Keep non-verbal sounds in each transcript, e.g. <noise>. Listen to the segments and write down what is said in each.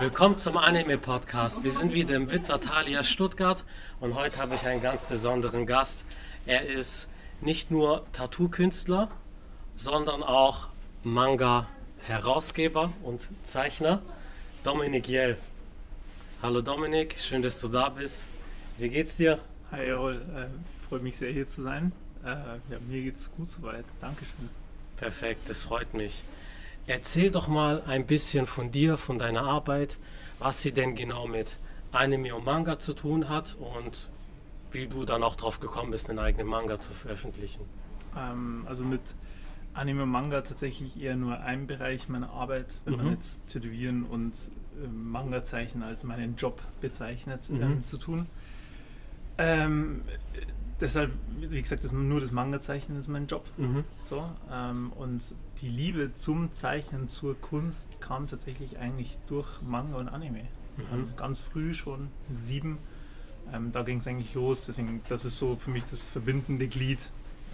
Willkommen zum Anime Podcast. Wir sind wieder im Witwertalia Stuttgart und heute habe ich einen ganz besonderen Gast. Er ist nicht nur Tattoo-Künstler, sondern auch Manga-Herausgeber und Zeichner, Dominik Jell. Hallo Dominik, schön, dass du da bist. Wie geht's dir? Hi Errol, äh, freut mich sehr hier zu sein. Äh, ja, mir geht's gut soweit. Dankeschön. Perfekt, das freut mich. Erzähl doch mal ein bisschen von dir, von deiner Arbeit, was sie denn genau mit Anime und Manga zu tun hat und wie du dann auch drauf gekommen bist, einen eigenen Manga zu veröffentlichen. Ähm, also mit Anime und Manga tatsächlich eher nur ein Bereich meiner Arbeit, wenn Mhm. man jetzt Tätowieren und äh, Manga zeichnen als meinen Job bezeichnet, Mhm. ähm, zu tun. Ähm, äh, deshalb, wie gesagt, das, nur das Manga-Zeichnen ist mein Job. Mhm. So, ähm, und die Liebe zum Zeichnen, zur Kunst kam tatsächlich eigentlich durch Manga und Anime. Ähm, ganz früh schon, mit sieben. Ähm, da ging es eigentlich los. Deswegen, das ist so für mich das verbindende Glied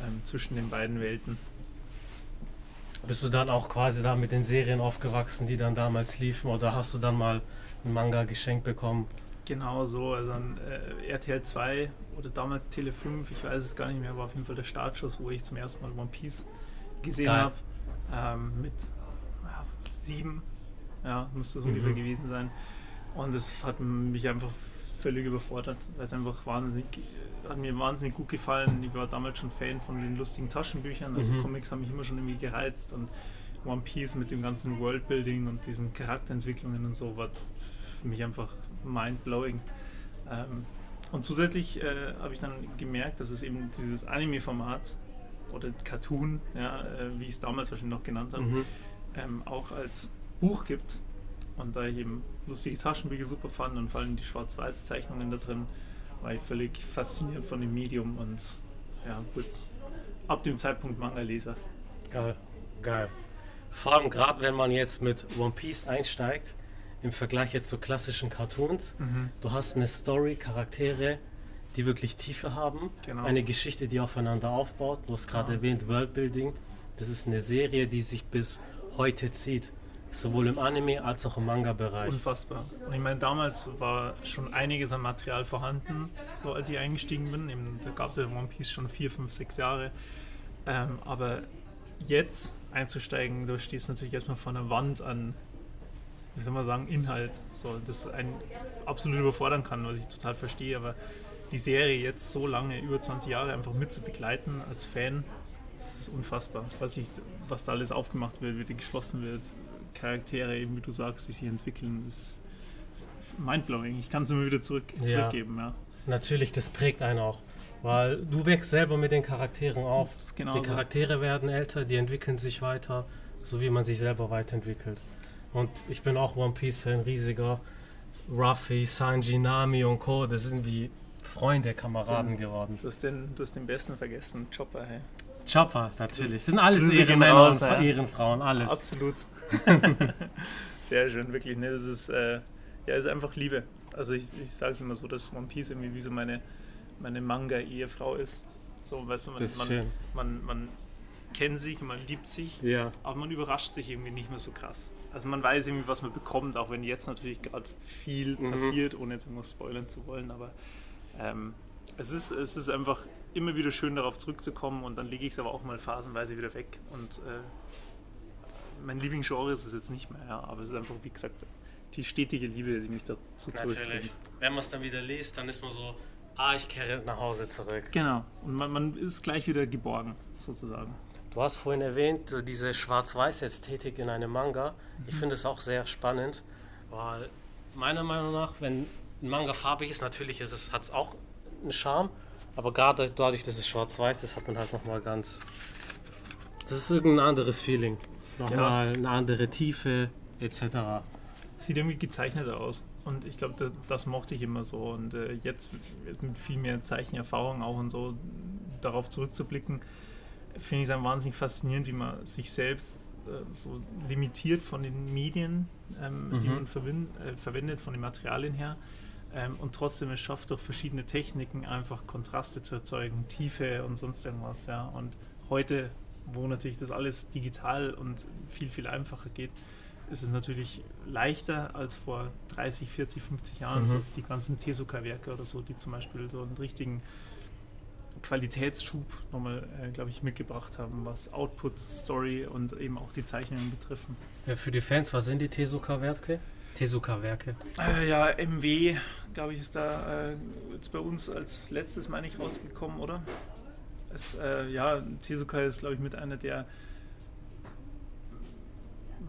ähm, zwischen den beiden Welten. Bist du dann auch quasi da mit den Serien aufgewachsen, die dann damals liefen oder hast du dann mal einen Manga geschenkt bekommen? Genau so, also an äh, RTL 2 oder damals Tele 5, ich weiß es gar nicht mehr, war auf jeden Fall der Startschuss, wo ich zum ersten Mal One Piece gesehen habe. Ähm, mit ja, sieben, ja, müsste es Mhm. ungefähr gewesen sein. Und es hat mich einfach völlig überfordert, weil es einfach wahnsinnig, hat mir wahnsinnig gut gefallen. Ich war damals schon Fan von den lustigen Taschenbüchern, also Mhm. Comics haben mich immer schon irgendwie gereizt und One Piece mit dem ganzen Worldbuilding und diesen Charakterentwicklungen und so war für mich einfach mind-blowing. Ähm, und zusätzlich äh, habe ich dann gemerkt, dass es eben dieses Anime-Format oder Cartoon, ja, äh, wie ich es damals wahrscheinlich noch genannt habe, Mhm. ähm, auch als Buch gibt. Und da ich eben lustige Taschenbücher super fand und vor allem die Schwarz-Weiß-Zeichnungen da drin, war ich völlig fasziniert von dem Medium und ja, wurde ab dem Zeitpunkt Manga-Leser. Geil, geil. Vor allem gerade wenn man jetzt mit One Piece einsteigt, im Vergleich jetzt zu klassischen Cartoons, du hast eine Story, Charaktere, die wirklich Tiefe haben, Genau. eine Geschichte, die aufeinander aufbaut. Du hast gerade Ja. erwähnt, Worldbuilding. Das ist eine Serie, die sich bis heute zieht. Sowohl im Anime als auch im Manga-Bereich. Unfassbar. Und ich meine, damals war schon einiges an Material vorhanden, so als ich eingestiegen bin. Eben, da gab es ja One Piece schon vier, fünf, sechs Jahre. Ähm, aber jetzt einzusteigen, du stehst natürlich erstmal vor einer Wand an, wie soll man sagen, Inhalt, so, das einen absolut überfordern kann, was ich total verstehe. Aber die Serie jetzt so lange, über 20 Jahre einfach mit zu begleiten als Fan, das ist unfassbar. Was, ich, was da alles aufgemacht wird, wie die geschlossen wird, Charaktere, eben wie du sagst, die sich entwickeln, ist mindblowing. Ich kann es immer wieder zurück, Ja. zurückgeben. Ja. Natürlich, das prägt einen auch. Weil du wächst selber mit den Charakteren auf. Genau die so. Charaktere werden älter, die entwickeln sich weiter, so wie man sich selber weiterentwickelt. Und ich bin auch One Piece-Fan, riesiger. Ruffy, Sanji, Nami und Co. Das sind wie Freunde, Kameraden geworden. Du hast, den, du hast den besten vergessen, Chopper. Hey. Chopper, natürlich. Das sind alles Grüße Ehrenmänner raus, und ja. Ehrenfrauen, alles. Absolut. <laughs> Sehr schön, wirklich. Ne, das ist, äh, ja, ist einfach Liebe. Also ich, ich sage es immer so, dass One Piece irgendwie wie so meine, meine Manga-Ehefrau ist. So, weißt du, man, Das ist man, schön. man, man kennt sich, man liebt sich, Ja. aber man überrascht sich irgendwie nicht mehr so krass. Also man weiß irgendwie, was man bekommt, auch wenn jetzt natürlich gerade viel Mhm. passiert, ohne jetzt irgendwas spoilern zu wollen, aber ähm, es, ist, es ist einfach immer wieder schön darauf zurückzukommen und dann lege ich es aber auch mal phasenweise wieder weg und äh, mein Lieblingsgenre ist es jetzt nicht mehr, ja, aber es ist einfach, wie gesagt, die stetige Liebe, die mich dazu Natürlich. zurückbringt. Wenn man es dann wieder liest, dann ist man so, ah, ich kehre nach Hause zurück. Genau, und man, man ist gleich wieder geborgen, sozusagen. Du hast vorhin erwähnt, diese Schwarz-Weiß-Ästhetik in einem Manga. Ich finde es auch sehr spannend, weil meiner Meinung nach, wenn ein Manga farbig ist, natürlich ist es, hat es auch einen Charme, aber gerade dadurch, dass es schwarz-weiß ist, hat man halt nochmal ganz. Das ist irgendein anderes Feeling. Nochmal eine andere Tiefe, etc. sieht irgendwie gezeichneter aus. Und ich glaube, das, das mochte ich immer so. Und äh, jetzt mit viel mehr Zeichenerfahrung auch und so darauf zurückzublicken, finde ich es wahnsinnig faszinierend, wie man sich selbst äh, so limitiert von den Medien, ähm, die Mhm. man verwin- äh, verwendet, von den Materialien her. Ähm, und trotzdem es schafft, durch verschiedene Techniken einfach Kontraste zu erzeugen, Tiefe und sonst irgendwas. Ja. Und heute, wo natürlich das alles digital und viel, viel einfacher geht, ist es natürlich leichter als vor 30, 40, 50 Jahren. Mhm. So die ganzen Tezuka-Werke oder so, die zum Beispiel so einen richtigen Qualitätsschub nochmal, äh, glaube ich, mitgebracht haben, was Output, Story und eben auch die Zeichnungen betreffen. Ja, für die Fans, was sind die Tezuka-Werke? Tezuka-Werke. Äh, ja, MW, glaube ich, ist da äh, jetzt bei uns als letztes, meine ich, rausgekommen, oder? Es, äh, ja, Tezuka ist, glaube ich, mit einer der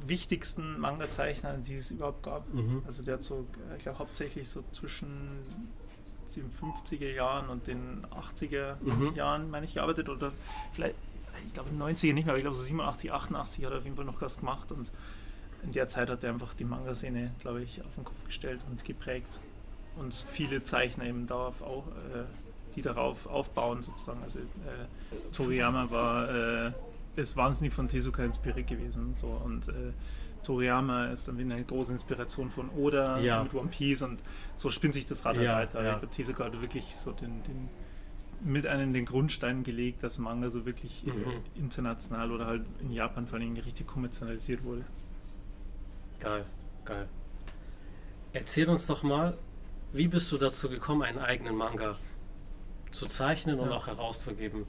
wichtigsten Manga-Zeichner, die es überhaupt gab. Mhm. Also der hat so, äh, ich glaube, hauptsächlich so zwischen den 50er Jahren und den 80er Mhm. Jahren, meine ich, gearbeitet oder vielleicht, ich glaube, 90er nicht mehr, aber ich glaube, so 87, 88 hat er auf jeden Fall noch was gemacht und in der Zeit hat er einfach die Manga-Szene, glaube ich, auf den Kopf gestellt und geprägt. Und viele Zeichner eben darauf auch, äh, die darauf aufbauen sozusagen. Also äh, Toriyama war, äh, ist wahnsinnig von Tezuka inspiriert gewesen. So. Und äh, Toriyama ist wieder eine große Inspiration von Oda Ja. mit One Piece und so spinnt sich das Rad halt Ja, weiter. Aber ja. Ich glaube, Tezuka hat wirklich so den, den mit einem den Grundstein gelegt, dass Manga so wirklich Mhm. äh, international oder halt in Japan vor allem richtig kommerzialisiert wurde. Geil, geil. Erzähl uns doch mal, wie bist du dazu gekommen, einen eigenen Manga zu zeichnen und Ja. auch herauszugeben?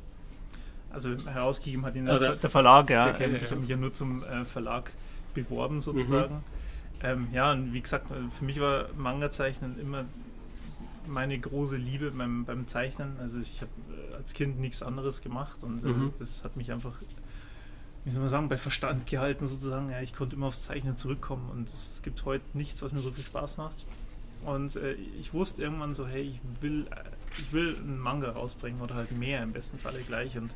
Also herausgegeben hat ihn Oder- der, der Verlag, ja. Okay, Ähm, ja. ich habe mich ja nur zum äh, Verlag beworben sozusagen. Ähm, ja, und wie gesagt, für mich war Manga-Zeichnen immer meine große Liebe beim, beim Zeichnen. Also ich habe äh, als Kind nichts anderes gemacht und äh, Mhm. das hat mich einfach, wie soll man sagen, bei Verstand gehalten sozusagen. Ja, ich konnte immer aufs Zeichnen zurückkommen und es gibt heute nichts, was mir so viel Spaß macht. Und äh, ich wusste irgendwann so, hey, ich will, äh, ich will einen Manga rausbringen oder halt mehr, im besten Falle gleich. Und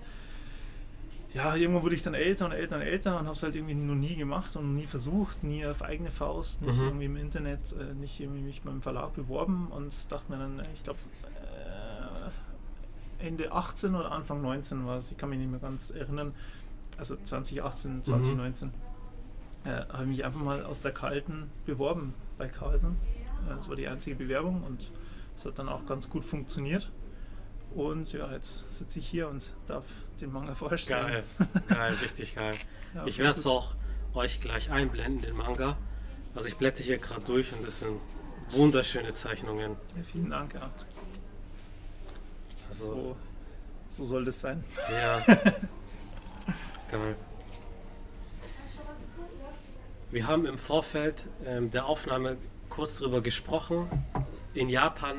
ja, irgendwann wurde ich dann älter und älter und älter und habe es halt irgendwie noch nie gemacht und nie versucht, nie auf eigene Faust, nicht Mhm. irgendwie im Internet, äh, nicht irgendwie mich beim Verlag beworben und dachte mir dann, äh, ich glaube, äh, Ende 18 oder Anfang 19 war es, ich kann mich nicht mehr ganz erinnern, also 2018, 2019, äh, habe ich mich einfach mal aus der Kalten beworben bei Carlsen. Äh, Das war die einzige Bewerbung und es hat dann auch ganz gut funktioniert. Und ja, jetzt sitze ich hier und darf den Manga vorstellen. Geil, geil, richtig geil. <laughs> Ja, Ich sehr werde es auch euch gleich einblenden, den Manga. Also ich blätter hier gerade durch und das sind wunderschöne Zeichnungen. Ja, vielen Dank, ja. Also, So, so soll das sein. ja. <laughs> Geil. Wir haben im Vorfeld ähm, der Aufnahme kurz darüber gesprochen. In Japan,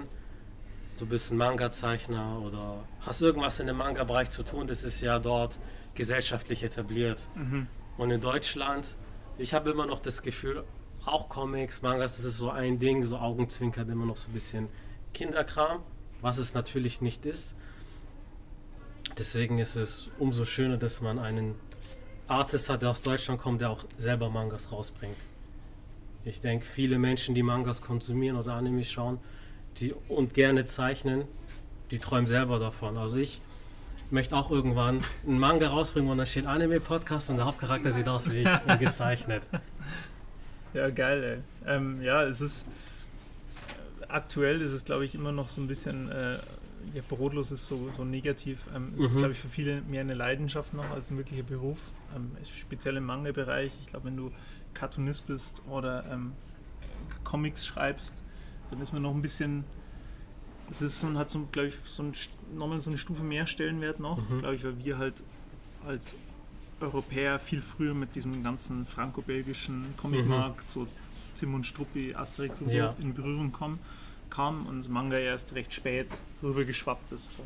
du bist ein Manga-Zeichner oder hast irgendwas in dem Manga-Bereich zu tun, das ist ja dort gesellschaftlich etabliert. Mhm. Und in Deutschland, ich habe immer noch das Gefühl, auch Comics, Mangas, das ist so ein Ding, so Augenzwinkert immer noch so ein bisschen Kinderkram, was es natürlich nicht ist. Deswegen ist es umso schöner, dass man einen Artist hat, der aus Deutschland kommt, der auch selber Mangas rausbringt. Ich denke, viele Menschen, die Mangas konsumieren oder Anime schauen die, und gerne zeichnen, die träumen selber davon. Also ich möchte auch irgendwann einen Manga rausbringen, wo da steht Anime-Podcast und der Hauptcharakter sieht aus wie, wie gezeichnet. <laughs> Ja, geil, ey. Ähm, ja, es ist aktuell ist es, glaube ich, immer noch so ein bisschen, äh, ja, brotlos ist so, so negativ. Ähm, es ist, Mhm. glaube ich, für viele mehr eine Leidenschaft noch als ein wirklicher Beruf. Ähm, speziell im Manga-Bereich. Ich glaube, wenn du Cartoonist bist oder ähm, Comics schreibst, dann ist man noch ein bisschen. Es ist so, hat so, glaube ich, so ein, nochmal so eine Stufe mehr Stellenwert noch, Mhm. glaube ich, weil wir halt als Europäer viel früher mit diesem ganzen franco-belgischen Comicmarkt, so Tim und Struppi, Asterix und Ja. so in Berührung kommen, kam und Manga erst recht spät rübergeschwappt ist. So.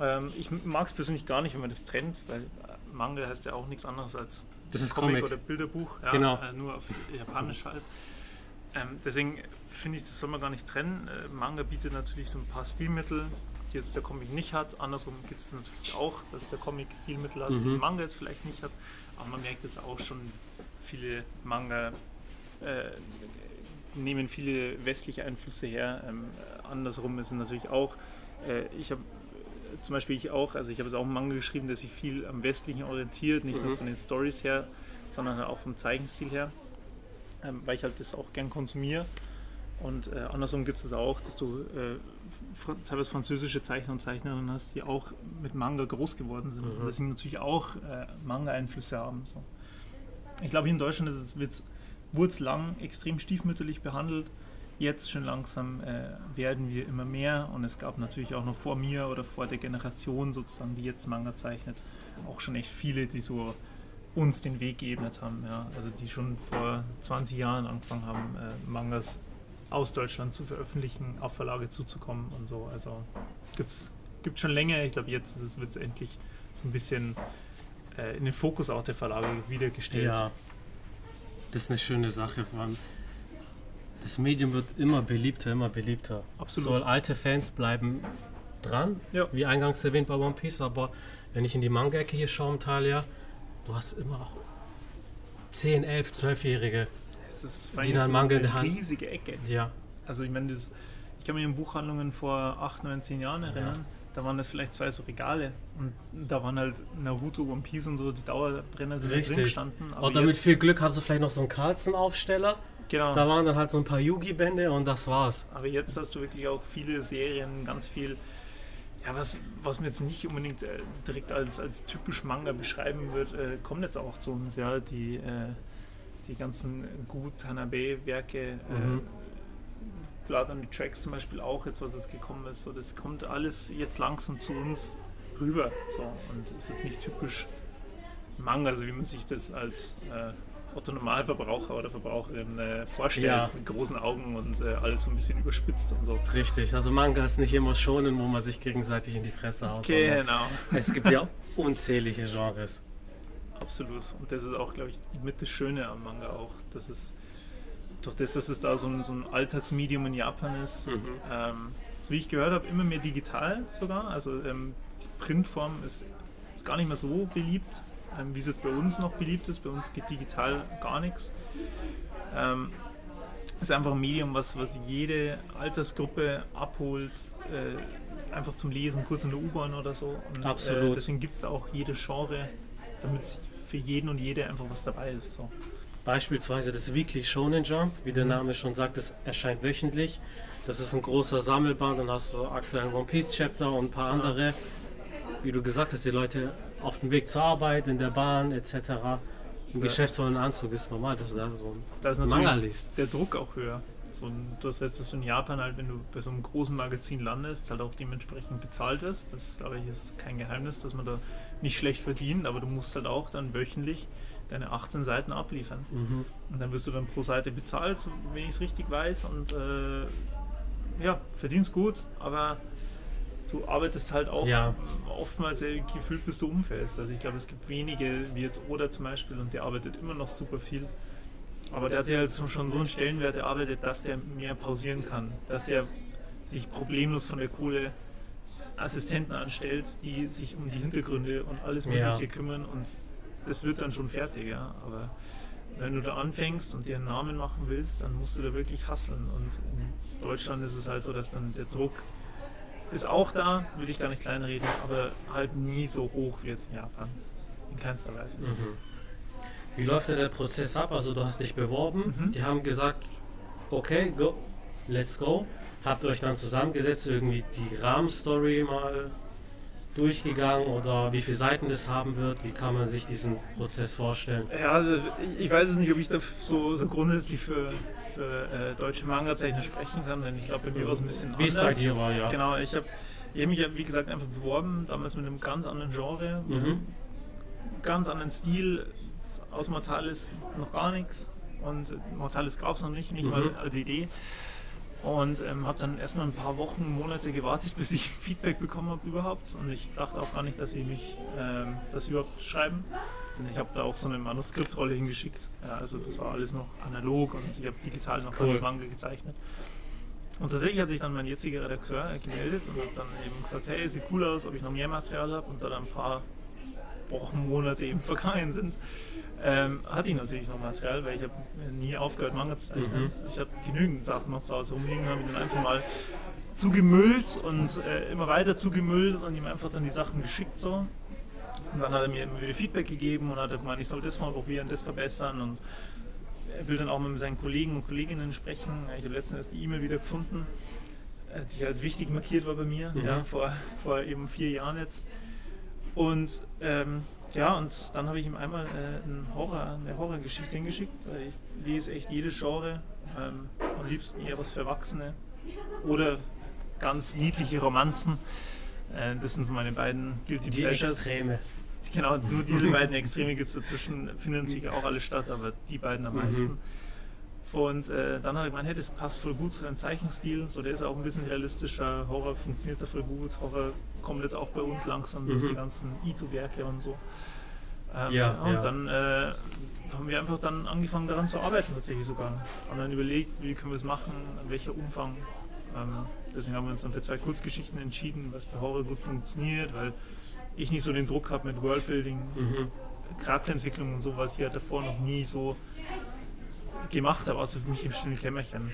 Ähm, ich mag es persönlich gar nicht, wenn man das trennt, weil Manga heißt ja auch nichts anderes als Das ist Comic, Comic. oder Bilderbuch, ja, Genau. äh, nur auf Japanisch halt. Ähm, deswegen finde ich, das soll man gar nicht trennen. Äh, Manga bietet natürlich so ein paar Stilmittel, die jetzt der Comic nicht hat. Andersrum gibt es natürlich auch, dass der Comic Stilmittel hat, die Mhm. der Manga jetzt vielleicht nicht hat. Aber man merkt jetzt auch schon, viele Manga äh, nehmen viele westliche Einflüsse her. Ähm, äh, andersrum ist es natürlich auch. Äh, ich habe zum Beispiel ich auch, also ich habe jetzt auch einen Manga geschrieben, der sich viel am Westlichen orientiert, nicht nur Mhm. von den Stories her, sondern auch vom Zeichenstil her, ähm, weil ich halt das auch gern konsumiere. Und äh, andersrum gibt es auch, dass du äh, fr teilweise französische Zeichner und Zeichnerinnen hast, die auch mit Manga groß geworden sind. Mhm. Und dass sie natürlich auch äh, Manga-Einflüsse haben. So. Ich glaube, hier in Deutschland wird es es lang extrem stiefmütterlich behandelt. Jetzt schon langsam äh, werden wir immer mehr und es gab natürlich auch noch vor mir oder vor der Generation sozusagen, die jetzt Manga zeichnet, auch schon echt viele, die so uns den Weg geebnet haben. Ja. Also die schon vor 20 Jahren angefangen haben, äh, Mangas aus Deutschland zu veröffentlichen, auf Verlage zuzukommen und so. Also gibt es schon länger. Ich glaube, jetzt wird es endlich so ein bisschen äh, in den Fokus auch der Verlage wiedergestellt. Ja, das ist eine schöne Sache. Man, das Medium wird immer beliebter, immer beliebter. Absolut. So alte Fans bleiben dran, Ja. wie eingangs erwähnt bei One Piece, aber wenn ich in die Manga-Ecke hier schaue, Talia, du hast immer auch 10, 11, 12-Jährige. Es ist Die dann Manga in der Hand- riesige Ecke. Ja, Also ich meine, das, ich kann mich in Buchhandlungen vor 8, 9, 10 Jahren erinnern. Da waren das vielleicht zwei so Regale und da waren halt Naruto, One Piece und so, die Dauerbrenner sind da drin Richtig. gestanden. Aber und damit viel Glück hast du vielleicht noch so einen Carlsen-Aufsteller. genau. Da waren dann halt so ein paar Yugi-Bände und das war's. Aber jetzt hast du wirklich auch viele Serien, ganz viel, ja, was, was man jetzt nicht unbedingt äh, direkt als, als typisch Manga beschreiben wird, äh, kommt jetzt auch zu uns, ja, die, äh, die ganzen Gut Hanabe-Werke, Mhm. äh, Blood on the Tracks zum Beispiel auch, jetzt was es gekommen ist, so, das kommt alles jetzt langsam zu uns rüber, so, und ist jetzt nicht typisch Manga, also wie man sich das als äh, Otto Normalverbraucher oder Verbraucherin äh, vorstellt, Ja. mit großen Augen und äh, alles so ein bisschen überspitzt und so. Richtig. Also Manga ist nicht immer schonen, wo man sich gegenseitig in die Fresse haut. Genau, Es gibt ja <laughs> unzählige Genres. absolut. Und das ist auch, glaube ich, mit das Schöne am Manga auch, dass es durch das, dass es da so ein, so ein Alltagsmedium in Japan ist, Mhm. ähm, so wie ich gehört habe, immer mehr digital sogar. Also ähm, die Printform ist, ist gar nicht mehr so beliebt, ähm, wie es jetzt bei uns noch beliebt ist. Bei uns geht digital gar nichts. Ähm, ist einfach ein Medium, was, was jede Altersgruppe abholt, äh, einfach zum Lesen, kurz in der U-Bahn oder so. Und, Äh, Absolut. deswegen gibt es da auch jede Genre, damit für jeden und jede einfach was dabei ist. So. Beispielsweise das Weekly Shonen Jump, wie der Name schon sagt, das erscheint wöchentlich. Das ist ein großer Sammelband, dann hast du aktuell ein One Piece Chapter und ein paar Genau. andere. Wie du gesagt hast, die Leute auf dem Weg zur Arbeit, in der Bahn etc. Im Ja. Geschäft so ein Anzug ist normal, dass du da so Da ist ein natürlich Manga liest. der Druck auch höher. So, ein- das heißt, dass du in Japan halt, wenn du bei so einem großen Magazin landest, halt auch dementsprechend bezahlt wirst. Das, glaube ich, ist kein Geheimnis, dass man da nicht schlecht verdient, aber du musst halt auch dann wöchentlich deine 18 Seiten abliefern. Mhm. Und dann wirst du dann pro Seite bezahlt, so, wenn ich es richtig weiß. Und äh, ja, verdienst gut, aber du arbeitest halt auch Ja. oftmals äh, gefühlt, bis du umfällst. Also ich glaube, es gibt wenige, wie jetzt Oda zum Beispiel, und der arbeitet immer noch super viel. Aber der hat ja jetzt schon so einen Stellenwert erarbeitet, dass der mehr pausieren kann. Dass der sich problemlos von der Kohle Assistenten anstellt, die sich um die Hintergründe und alles Mögliche Ja. kümmern und das wird dann schon fertig, ja. Aber wenn du da anfängst und dir einen Namen machen willst, dann musst du da wirklich hasseln. Und in Deutschland ist es halt so, dass dann der Druck ist auch da, will ich gar nicht kleinreden, aber halt nie so hoch wie jetzt in Japan. In keinster Weise. Mhm. Wie läuft da der Prozess ab? Also du hast dich beworben, Mhm. die haben gesagt, okay, go, let's go. Habt euch dann zusammengesetzt, irgendwie die Rahmenstory mal durchgegangen oder wie viele Seiten das haben wird, wie kann man sich diesen Prozess vorstellen? Ja, ich- weiß es nicht, ob ich da so, so grundsätzlich für äh, deutsche Manga-Zeichner sprechen kann, denn ich glaube, bei mir war es ein bisschen Wie es anders. bei dir war, ja. Genau, ich habe ich hab mich, ja, wie gesagt, einfach beworben, damals mit einem ganz anderen Genre, Mhm. ganz anderen Stil. Aus Mortalis noch gar nichts und Mortalis gab es noch nicht, nicht Mhm. mal als Idee. Und ähm, habe dann erstmal ein paar Wochen, Monate gewartet, <laughs> bis ich Feedback bekommen habe überhaupt. Und ich dachte auch gar nicht, dass sie mich ähm, das überhaupt schreiben. Denn ich habe da auch so eine Manuskriptrolle hingeschickt. Ja, also das war alles noch analog und ich habe digital noch Cool. keine Manga gezeichnet. Und tatsächlich hat sich dann mein jetziger Redakteur gemeldet und hat dann eben gesagt, hey, sieht cool aus, ob ich noch mehr Material habe. Und da dann ein paar Wochen, Monate eben <laughs> vergangen sind, ähm, hatte ich natürlich noch Material, weil ich habe nie aufgehört, Manga zu zeichnen. Mhm. Ich habe genügend Sachen noch zu Hause rumliegen, habe ich dann einfach mal zugemüllt und äh, immer weiter zugemüllt und ihm einfach dann die Sachen geschickt so. Und dann hat er mir immer wieder Feedback gegeben und hat gemeint, ich soll das mal probieren, das verbessern und er will dann auch mit seinen Kollegen und Kolleginnen sprechen. Ich habe letztens die E-Mail wieder gefunden, die als wichtig markiert war bei mir, Mhm. ja, vor, vor eben vier Jahren jetzt. Und ähm, ja, und dann habe ich ihm einmal äh, einen Horror, eine Horrorgeschichte hingeschickt, weil ich lese echt jedes Genre. Ähm, am liebsten eher was für Erwachsene oder ganz niedliche Romanzen. Äh, das sind so meine beiden Guilty Die Pleasures. Extreme. Genau, nur diese <laughs> beiden Extreme gibt es dazwischen, finden natürlich auch alle statt, aber die beiden am Mhm. meisten. Und äh, dann hat er gemeint, hey, das passt voll gut zu deinem Zeichenstil. So, der ist auch ein bisschen realistischer. Horror funktioniert da voll gut. Horror kommt jetzt auch bei uns langsam durch Mhm. die ganzen Ito-Werke und so. Ähm, Ja, und ja. dann äh, haben wir einfach dann angefangen daran zu arbeiten tatsächlich sogar. Haben dann überlegt, wie können wir es machen, in welcher Umfang. Ähm, deswegen haben wir uns dann für zwei Kurzgeschichten entschieden, was bei Horror gut funktioniert, weil ich nicht so den Druck habe mit Worldbuilding, Mhm. Charakterentwicklung und so, was ich ja davor noch nie so gemacht habe, außer für mich im stillen Kämmerchen.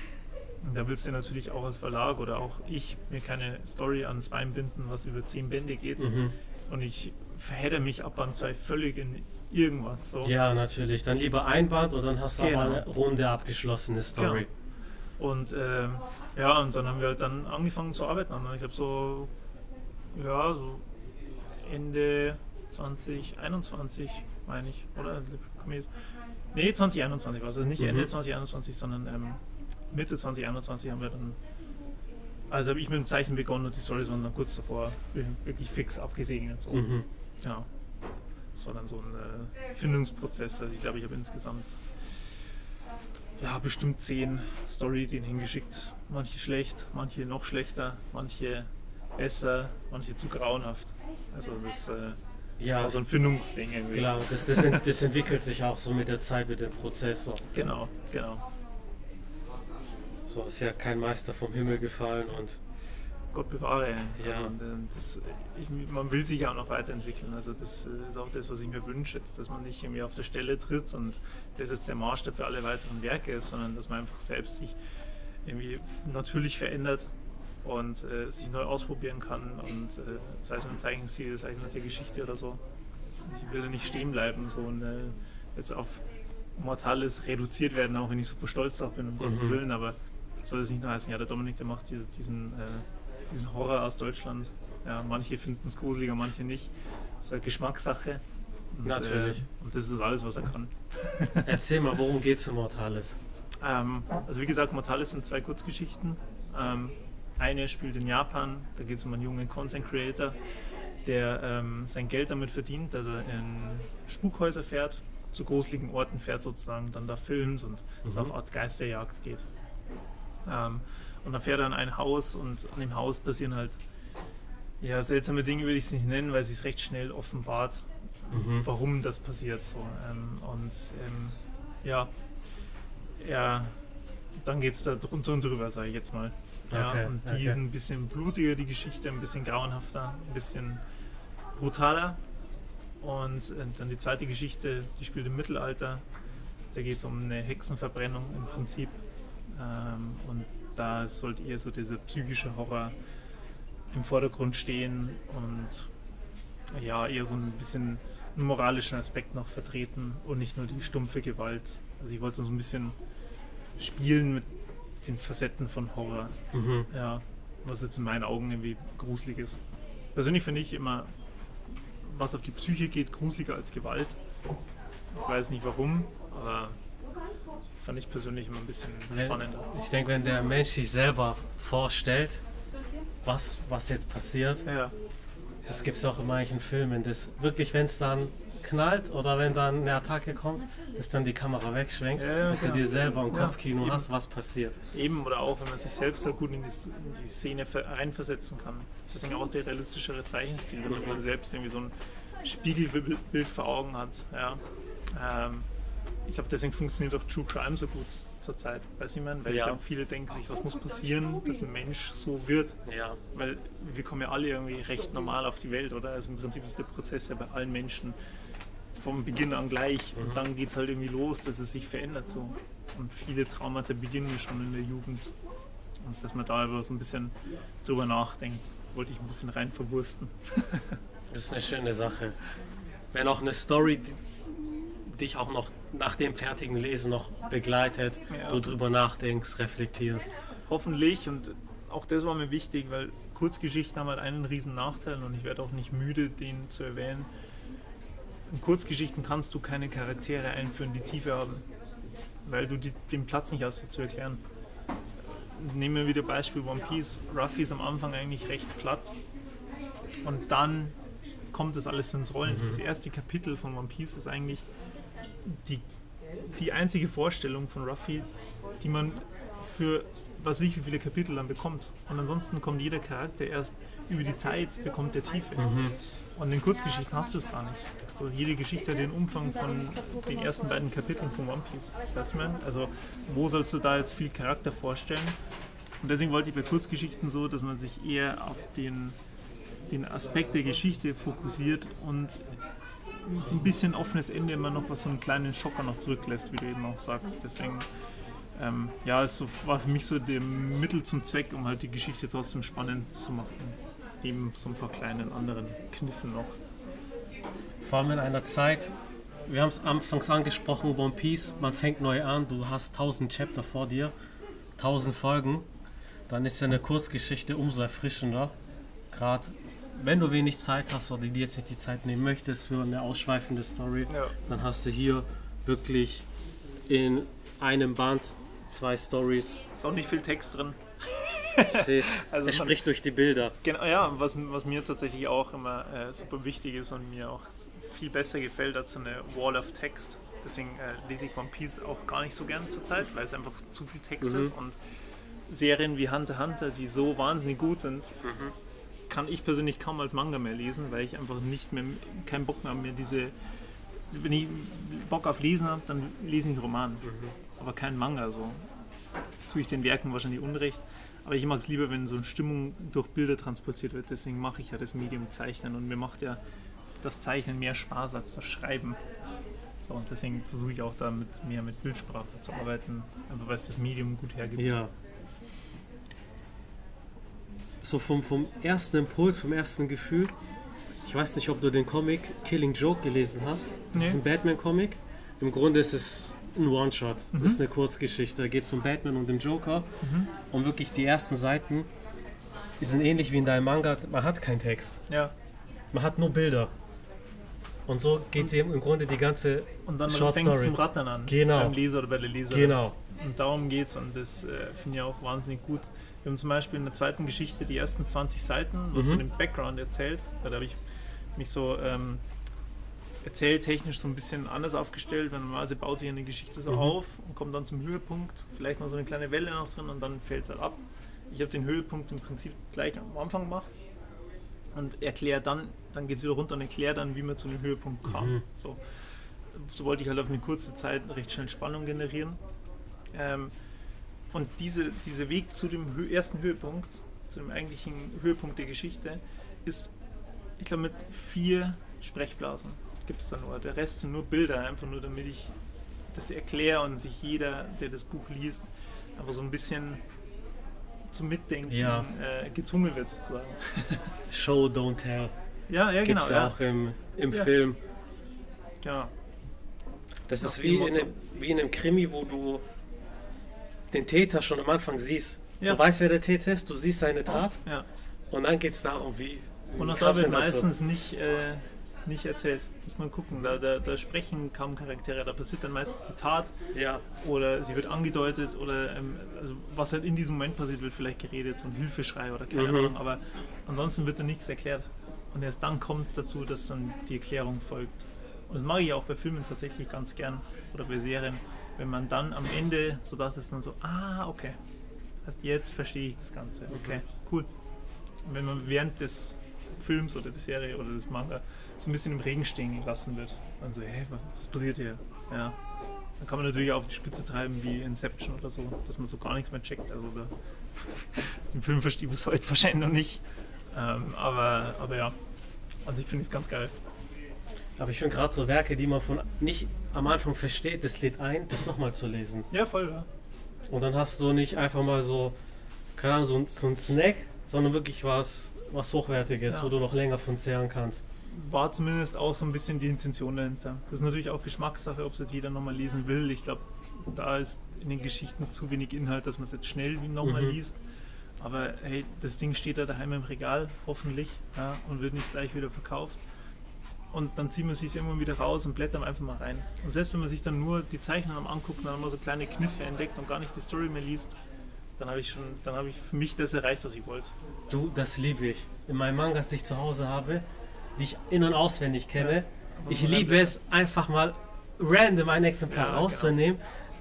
Und da willst du natürlich auch als Verlag oder auch ich mir keine Story ans Bein binden, was über zehn Bände geht. Mhm. Und ich verhedder mich ab Band 2 völlig in irgendwas. So. Ja, natürlich. Dann lieber ein Band und dann hast du Genau. aber eine runde abgeschlossene Story. Und ähm, ja, und dann haben wir halt dann angefangen zu arbeiten. Und ich glaube so, ja, so Ende 2021, meine ich. Oder jetzt- nee, 2021 war es. Also nicht Mhm. Ende 2021, sondern ähm, Mitte 2021 haben wir dann. Also habe ich mit dem Zeichen begonnen und die Storys waren dann kurz davor wirklich fix abgesegnet. So. Mhm. Ja. Das war dann so ein äh, Findungsprozess. Also ich glaube, ich habe insgesamt ja, bestimmt zehn Story-Ideen hingeschickt. Manche schlecht, manche noch schlechter, manche besser, manche zu grauenhaft. Also das äh, Ja, so ein Findungsding irgendwie. klar. Das, das, ent- das entwickelt sich auch so mit der Zeit, mit dem Prozess. Genau, genau. so ist ja kein Meister vom Himmel gefallen und Gott bewahre. Ja. Also, äh, das, ich, man will sich ja auch noch weiterentwickeln. Also das äh, ist auch das, was ich mir wünsche, jetzt, dass man nicht irgendwie auf der Stelle tritt und das jetzt der Maßstab für alle weiteren Werke ist, sondern dass man einfach selbst sich irgendwie natürlich verändert und äh, sich neu ausprobieren kann und äh, sei es mit Zeichenstil, sei es mit der Geschichte oder so. Ich will da nicht stehen bleiben so und äh, jetzt auf Mortales reduziert werden, auch wenn ich super stolz darauf bin, um Gottes Mhm. Willen, aber soll das nicht nur heißen, ja, der Dominik, der macht hier diesen, äh, diesen Horror aus Deutschland. Ja, manche finden es gruseliger, manche nicht. Das ist eine Geschmackssache. Und, Natürlich. Äh, und das ist alles, was er kann. <laughs> erzähl mal, worum geht's im Mortales? Ähm, also wie gesagt, Mortalis sind zwei Kurzgeschichten. Ähm, eine spielt in Japan, da geht es um einen jungen Content Creator, der ähm, sein Geld damit verdient, dass er in Spukhäuser fährt, zu gruseligen Orten fährt sozusagen, dann da filmt und es Mhm. auf Art Geisterjagd geht. Ähm, und dann fährt er in ein Haus und an dem Haus passieren halt ja, seltsame Dinge, will ich es nicht nennen, weil es recht schnell offenbart, Mhm. warum das passiert. So. Ähm, und ähm, ja, ja, dann geht es da drunter und drüber, sage ich jetzt mal. Ja, Okay, und die okay. sind ein bisschen blutiger, die Geschichte, ein bisschen grauenhafter, ein bisschen brutaler. Und äh, dann die zweite Geschichte, die spielt im Mittelalter. Da geht es um eine Hexenverbrennung im Prinzip. Ähm, und da sollte eher so dieser psychische Horror im Vordergrund stehen und ja, eher so ein bisschen einen moralischen Aspekt noch vertreten und nicht nur die stumpfe Gewalt. Also ich wollte so ein bisschen spielen mit den Facetten von Horror. Mhm. Ja, was jetzt in meinen Augen irgendwie gruselig ist. Persönlich finde ich immer, was auf die Psyche geht, gruseliger als Gewalt. Ich weiß nicht warum, aber fand ich persönlich immer ein bisschen Wenn- spannender. Ich denke, wenn der Mensch sich selber vorstellt, was, was jetzt passiert, Ja, das gibt es auch in manchen Filmen, dass wirklich, wenn es dann knallt oder wenn dann eine Attacke kommt, dass dann die Kamera wegschwenkt, Ja, ja, du genau. dir selber im Kopfkino hast, was passiert. eben oder auch, wenn man sich selbst halt gut in die, in die Szene ver- reinversetzen kann. Deswegen auch der realistischere Zeichenstil, damit man selbst irgendwie so ein Spiegelbild vor Augen hat. Ja. Ähm, ich glaube, deswegen funktioniert auch True Crime so gut zurzeit. Weißt du, ich meine? Weil Ja. ich glaube, viele denken sich, was muss passieren, dass ein Mensch so wird. Ja, Weil wir kommen ja alle irgendwie recht normal auf die Welt, oder? Also im Prinzip ist der Prozess ja bei allen Menschen vom Beginn an gleich. Mhm. Und dann geht es halt irgendwie los, dass es sich verändert so. Und viele Traumata beginnen ja schon in der Jugend. Und dass man da so ein bisschen drüber nachdenkt, wollte ich ein bisschen rein verwursten. <laughs> das ist eine schöne Sache. Wenn auch eine Story die- dich auch noch nach dem fertigen Lesen noch begleitet, Ja. du drüber nachdenkst, reflektierst. Hoffentlich, und auch das war mir wichtig, weil Kurzgeschichten haben halt einen riesen Nachteil und ich werde auch nicht müde, den zu erwähnen. in Kurzgeschichten kannst du keine Charaktere einführen, die Tiefe haben, weil du die, den Platz nicht hast, das zu erklären. Nehmen wir wieder Beispiel One Piece. Ruffy ist am Anfang eigentlich recht platt und dann kommt das alles ins Rollen. Das erste Kapitel von One Piece ist eigentlich die, die einzige Vorstellung von Ruffy, die man für was weiß ich, wie viele Kapitel dann bekommt. Und ansonsten kommt jeder Charakter erst über die Zeit, bekommt der Tiefe. Und in Kurzgeschichten hast du es gar nicht. So, jede Geschichte hat den Umfang von den ersten beiden Kapiteln von One Piece. Weißt du, man? Also, wo sollst du da jetzt viel Charakter vorstellen? Und deswegen wollte ich bei Kurzgeschichten so, dass man sich eher auf den, den Aspekt der Geschichte fokussiert und so ein bisschen offenes Ende immer noch was so einen kleinen Schocker noch zurücklässt, wie du eben auch sagst. Deswegen, ähm, ja, es so, war für mich so der Mittel zum Zweck, um halt die Geschichte trotzdem spannend zu machen. Neben so ein paar kleinen anderen Kniffen noch. Vor allem in einer Zeit, wir haben es anfangs angesprochen, One Piece, man fängt neu an, du hast 1000 Chapter vor dir, 1000 Folgen, dann ist ja eine Kurzgeschichte umso erfrischender. Gerade wenn du wenig Zeit hast oder dir jetzt nicht die Zeit nehmen möchtest für eine ausschweifende Story, Ja. dann hast du hier wirklich in einem Band zwei Stories. Ist auch nicht viel Text drin. Ich sehe es. <laughs> Also er spricht durch die Bilder. Genau, ja, was, was mir tatsächlich auch immer äh, super wichtig ist und mir auch viel besser gefällt als so eine Wall of Text. Deswegen äh, lese ich One Piece auch gar nicht so gern zurzeit, weil es einfach zu viel Text Mhm. ist und Serien wie Hunter x Hunter, die so wahnsinnig gut sind, Mhm. Kann ich persönlich kaum als Manga mehr lesen, weil ich einfach nicht mehr, keinen Bock mehr habe, mir diese, wenn ich Bock auf Lesen habe, dann lese ich einen Roman, aber keinen Manga so. Tue ich den Werken wahrscheinlich Unrecht. Aber ich mag es lieber, wenn so eine Stimmung durch Bilder transportiert wird. Deswegen mache ich ja das Medium Zeichnen. Und mir macht ja das Zeichnen mehr Spaß als das Schreiben. So, und deswegen versuche ich auch damit mehr mit Bildsprache zu arbeiten, einfach weil es das Medium gut hergibt. Ja. So vom, vom ersten Impuls, vom ersten Gefühl. Ich weiß nicht, ob du den Comic Killing Joke gelesen hast. Das Nee. ist ein Batman-Comic. Im Grunde ist es ein One-Shot. Mhm. Ist eine Kurzgeschichte. Da geht es um Batman und den Joker. Und wirklich die ersten Seiten die sind ähnlich wie in deinem Manga. Man hat keinen Text. Ja. Man hat nur Bilder. Und so geht sie im Grunde die ganze Und dann Short Story. zum Rattern an. Genau. Beim Leser oder bei der Leserin. Genau. Und darum geht es und das äh, finde ich auch wahnsinnig gut. Wir haben zum Beispiel in der zweiten Geschichte die ersten 20 Seiten, was Mhm. so den Background erzählt. Da habe ich mich so ähm, erzähltechnisch so ein bisschen anders aufgestellt. Weil normalerweise baut sich eine Geschichte so Mhm. auf und kommt dann zum Höhepunkt. Vielleicht noch so eine kleine Welle noch drin und dann fällt es halt ab. Ich habe den Höhepunkt im Prinzip gleich am Anfang gemacht und erkläre dann, dann geht es wieder runter und erkläre dann, wie man zu dem Höhepunkt kam. Mhm. So. so wollte ich halt auf eine kurze Zeit recht schnell Spannung generieren. Ähm, und diese, dieser Weg zu dem Hö ersten Höhepunkt, zu dem eigentlichen Höhepunkt der Geschichte, ist, ich glaube, mit vier Sprechblasen gibt es da nur. Der Rest sind nur Bilder, einfach nur damit ich das erkläre und sich jeder, der das Buch liest, einfach so ein bisschen zum Mitdenken Ja. äh, gezwungen wird sozusagen. <laughs> Show, don't tell. Ja, ja, Gibt genau. ja auch im, im Ja. Film. genau. Das Nach ist wie in, einem, wie in einem Krimi, wo du den Täter schon am Anfang siehst. Ja. Du weißt, wer der Täter ist, du siehst seine Tat Ja. und dann geht es darum, wie. Und auch da wird dazu? meistens nicht, äh, nicht erzählt. Muss man gucken. Da, da, da sprechen kaum Charaktere. Da passiert dann meistens die Tat Ja, oder sie wird angedeutet oder ähm, also was halt in diesem Moment passiert, wird vielleicht geredet, so ein Hilfeschrei oder keine Mhm. Ahnung. Aber ansonsten wird da nichts erklärt. Und erst dann kommt es dazu, dass dann die Erklärung folgt. Und das mache ich auch bei Filmen tatsächlich ganz gern oder bei Serien, wenn man dann am Ende, so dass es dann so, ah, okay. Heißt, jetzt verstehe ich das Ganze. Okay, cool. Und wenn man während des Films oder der Serie oder des Manga so ein bisschen im Regen stehen gelassen wird, dann so, wa- was passiert hier? Ja. Dann kann man natürlich auch auf die Spitze treiben wie Inception oder so, dass man so gar nichts mehr checkt. Also da, <laughs> den Film verstehe ich bis heute wahrscheinlich noch nicht. Ähm, aber, aber ja, also ich finde es ganz geil. Aber ich finde gerade so Werke, die man von nicht am Anfang versteht, das lädt ein, das nochmal zu lesen. Ja, voll, ja. Und dann hast du nicht einfach mal so, keine Ahnung, so, ein- so ein Snack, sondern wirklich was, was Hochwertiges, Ja. wo du noch länger von zehren kannst. War zumindest auch so ein bisschen die Intention dahinter. Das ist natürlich auch Geschmackssache, ob es jetzt jeder nochmal lesen will. Ich glaube, da ist in den Geschichten zu wenig Inhalt, dass man es jetzt schnell nochmal Mhm. liest. Aber hey, das Ding steht da daheim im Regal, hoffentlich, ja, und wird nicht gleich wieder verkauft. Und dann ziehen wir sich irgendwann wieder raus und blättern einfach mal rein. Und selbst wenn man sich dann nur die Zeichnungen anguckt und dann mal so kleine Kniffe entdeckt und gar nicht die Story mehr liest, dann habe ich schon, dann habe ich für mich das erreicht, was ich wollte. Du, das liebe ich. In meinen Mangas, die ich zu Hause habe, die ich in- und auswendig kenne, Ja. ich liebe es, einfach mal random ein Exemplar Ja, genau.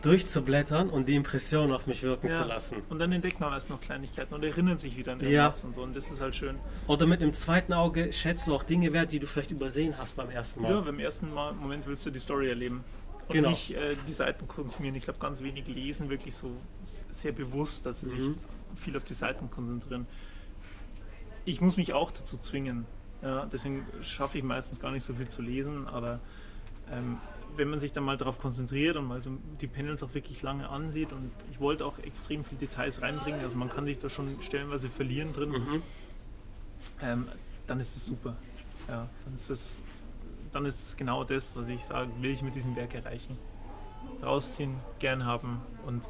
Durchzublättern und die Impression auf mich wirken Ja. zu lassen. Und dann entdeckt man erst noch Kleinigkeiten und erinnert sich wieder an Ja. irgendwas und so. Und das ist halt schön. Oder mit einem zweiten Auge schätzt du auch Dinge wert, die du vielleicht übersehen hast beim ersten Mal. Ja, beim ersten Mal, Moment willst du die Story erleben. Und Genau. nicht äh, die Seiten konsumieren. Ich glaube, ganz wenig lesen wirklich so sehr bewusst, dass sie Mhm. sich viel auf die Seiten konzentrieren. Ich muss mich auch dazu zwingen. Ja, deswegen schaffe ich meistens gar nicht so viel zu lesen, aber ähm, wenn man sich dann mal darauf konzentriert und mal so die Panels auch wirklich lange ansieht und ich wollte auch extrem viel Details reinbringen, also man kann sich da schon stellenweise verlieren drin, Mhm. ähm, dann ist es super. Ja, dann ist es dann ist es genau das, was ich sage, will ich mit diesem Werk erreichen. Rausziehen, gern haben und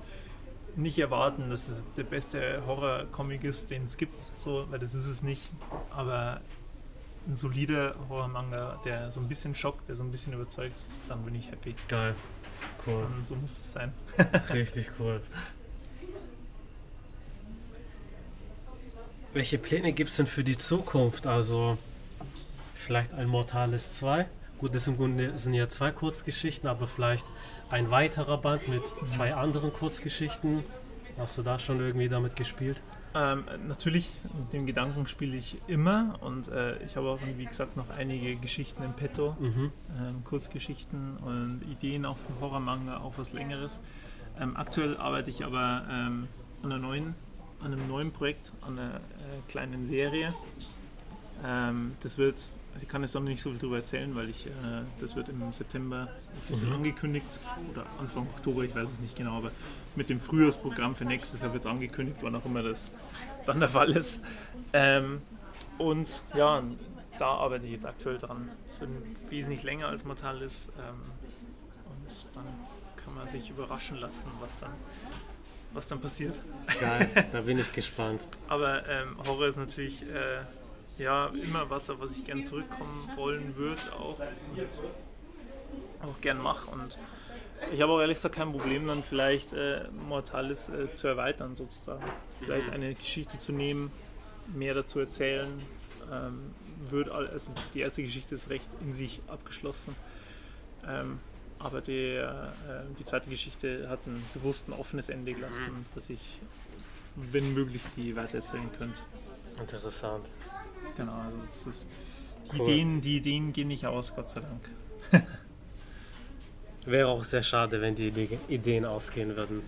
nicht erwarten, dass es jetzt der beste Horror-Comic ist, den es gibt, so, weil das ist es nicht. Aber ein solider Horror-Manga, der so ein bisschen schockt, der so ein bisschen überzeugt, dann bin ich happy. Geil. Cool. Dann so muss es sein. <laughs> Richtig cool. Welche Pläne gibt es denn für die Zukunft? Also vielleicht ein Mortales 2? Gut, das sind ja zwei Kurzgeschichten, aber vielleicht ein weiterer Band mit zwei anderen Kurzgeschichten. Hast du da schon irgendwie damit gespielt? Ähm, natürlich, mit dem Gedanken spiele ich immer und äh, ich habe auch, wie gesagt, noch einige Geschichten im Petto. Mhm. ähm, Kurzgeschichten und Ideen auch für Horrormanga, auch was längeres. Ähm, aktuell arbeite ich aber ähm, an, einer neuen, an einem neuen Projekt, an einer äh, kleinen Serie. Ähm, das wird, ich kann jetzt noch nicht so viel darüber erzählen, weil ich, äh, das wird im September offiziell Mhm. angekündigt oder Anfang Oktober, ich weiß es nicht genau, aber mit dem Frühjahrsprogramm für nächstes Jahr wird es angekündigt, wann auch immer das dann der Fall ist. Ähm, und ja, da arbeite ich jetzt aktuell dran. Es wird wesentlich länger als Mortalis ähm, und dann kann man sich überraschen lassen, was dann, was dann passiert. Geil, da <laughs> bin ich gespannt. Aber ähm, Horror ist natürlich äh, ja immer was, auf was ich gern zurückkommen wollen würde auch und auch gern mache. Und ich habe auch ehrlich gesagt kein Problem, dann vielleicht äh, Mortalis äh, zu erweitern sozusagen. Vielleicht eine Geschichte zu nehmen, mehr dazu erzählen. Ähm, wird all, also die erste Geschichte ist recht in sich abgeschlossen. Ähm, aber die, äh, die zweite Geschichte hat ein bewusst ein offenes Ende gelassen, dass ich, wenn möglich, die weitererzählen könnte. Interessant. Genau, also das ist, die, Cool. Ideen, die Ideen gehen nicht aus, Gott sei Dank. <laughs> Wäre auch sehr schade, wenn die Ide- Ideen ausgehen würden.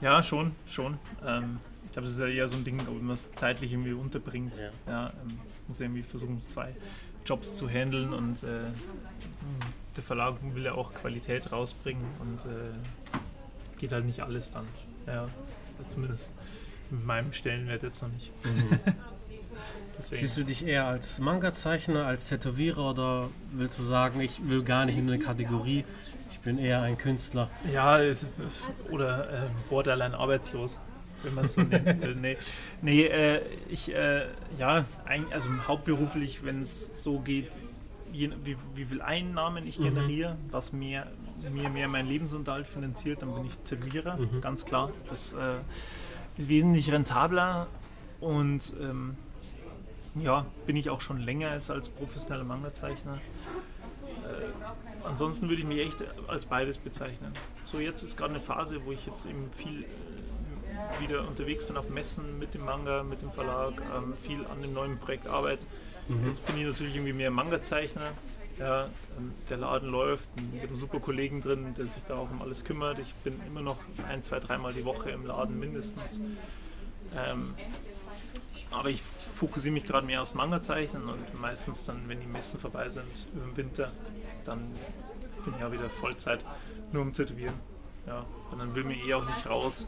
Ja, schon, schon. Ähm, ich glaube, das ist ja eher so ein Ding, ob man es zeitlich irgendwie unterbringt. Ja. Ja, ähm, muss irgendwie versuchen, zwei Jobs zu handeln und äh, der Verlag will ja auch Qualität rausbringen und äh, geht halt nicht alles dann. Ja, zumindest mit meinem Stellenwert jetzt noch nicht. <laughs> Deswegen. Siehst du dich eher als Manga-Zeichner, als Tätowierer oder willst du sagen, ich will gar nicht in eine Kategorie, bin eher ein Künstler? Ja, es, oder äh, borderline arbeitslos, wenn man es so nennen will. Nee, nee äh, ich, äh, ja, ein, also hauptberuflich, wenn es so geht, je, wie, wie viel Einnahmen ich Mhm. generiere, was mir, mir mehr meinen Lebensunterhalt finanziert, dann bin ich Tätowierer, Mhm. ganz klar. Das äh, ist wesentlich rentabler und ähm, ja, bin ich auch schon länger jetzt als professioneller Manga-Zeichner. Ansonsten würde ich mich echt als beides bezeichnen. So, jetzt ist gerade eine Phase, wo ich jetzt eben viel äh, wieder unterwegs bin auf Messen mit dem Manga, mit dem Verlag, ähm, viel an dem neuen Projekt arbeite. Jetzt bin ich natürlich irgendwie mehr Manga-Zeichner. Ja, ähm, der Laden läuft, ich habe einen super Kollegen drin, der sich da auch um alles kümmert. Ich bin immer noch ein, zwei, dreimal die Woche im Laden mindestens. Ähm, aber ich fokussiere mich gerade mehr aufs Manga-Zeichnen und meistens dann, wenn die Messen vorbei sind über den Winter, dann bin ich auch wieder Vollzeit nur um Tätowieren. Ja, und dann will mir eh auch nicht raus.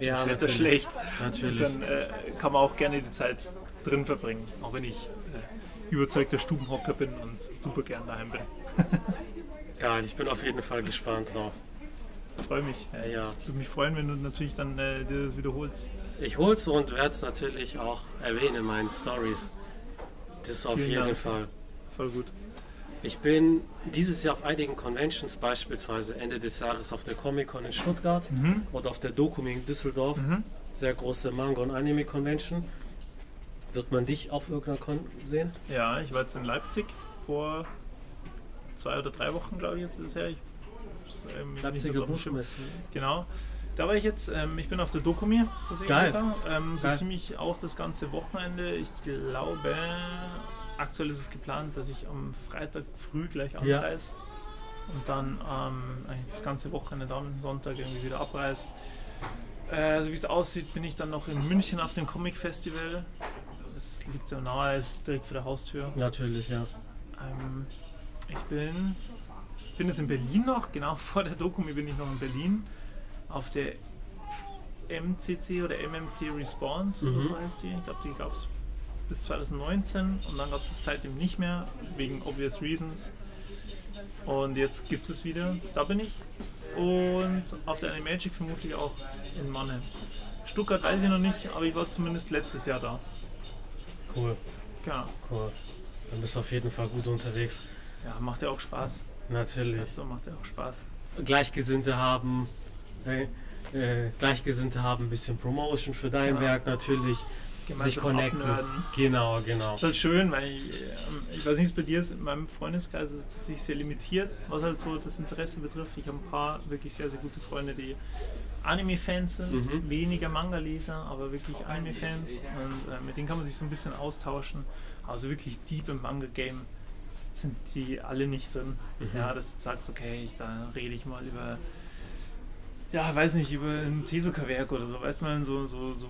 Ja, das Wetter schlecht. Natürlich. Und dann äh, kann man auch gerne die Zeit drin verbringen, auch wenn ich äh, überzeugter Stubenhocker bin und super gern daheim bin. <laughs> Geil, ich bin auf jeden Fall gespannt drauf. Freue mich. Ja, ja. Würde mich freuen, wenn du natürlich dann äh, dir das wiederholst. Ich hol's und werde es natürlich auch erwähnen in meinen Stories. Das auf Vielen jeden Dank. Fall. Voll gut. Ich bin dieses Jahr auf einigen Conventions, beispielsweise Ende des Jahres auf der Comic-Con in Stuttgart Mhm. oder auf der Dokumi in Düsseldorf, Mhm. sehr große Manga- und Anime-Convention. Wird man dich auf irgendeiner Con sehen? Ja, ich war jetzt in Leipzig vor zwei oder drei Wochen, glaube ich, ist das her. Ich, ähm, Leipziger. Buschmesse. Genau. Da war ich jetzt, ähm, ich bin auf der Dokumi zu sehen Geil. Ähm, so Geil. ziemlich auch das ganze Wochenende. Ich glaube, aktuell ist es geplant, dass ich am Freitag früh gleich Ja. anreise und dann ähm, das ganze Wochenende dann Sonntag irgendwie wieder abreise. Äh, also wie es aussieht, bin ich dann noch in München auf dem Comic Festival. Das liegt ja nahe, ist direkt vor der Haustür. Natürlich, ja. Ähm, ich bin, bin jetzt in Berlin noch, genau <laughs> vor der Dokumi bin ich noch in Berlin auf der MCC oder MMC oder Mhm. so heißt die. Ich glaube, die gab es bis 2019 und dann gab es es seitdem nicht mehr, wegen obvious reasons. Und jetzt gibt es es wieder, da bin ich. Und auf der Animagic vermutlich auch in Mannheim. Stuttgart weiß ich noch nicht, aber ich war zumindest letztes Jahr da. Cool, Genau. cool. Dann bist du auf jeden Fall gut unterwegs. Ja, macht ja auch Spaß. Natürlich. So macht ja auch Spaß. Gleichgesinnte haben, äh, äh, Gleichgesinnte haben ein bisschen Promotion für dein Genau. Werk natürlich. Sich connecten. abnörden. Genau, genau. Das ist halt schön, weil ich, ähm, ich weiß nicht, es bei dir ist, in meinem Freundeskreis ist es tatsächlich sehr limitiert, was halt so das Interesse betrifft. Ich habe ein paar wirklich sehr, sehr gute Freunde, die Anime-Fans sind, Mhm. weniger Manga-Leser, aber wirklich Anime-Fans und äh, mit denen kann man sich so ein bisschen austauschen. Also wirklich deep im Manga-Game sind die alle nicht drin. Mhm. Ja, dass du sagst, okay, ich, da rede ich mal über ja, weiß nicht, über ein Tezuka-Werk oder so, weiß man, so, so, so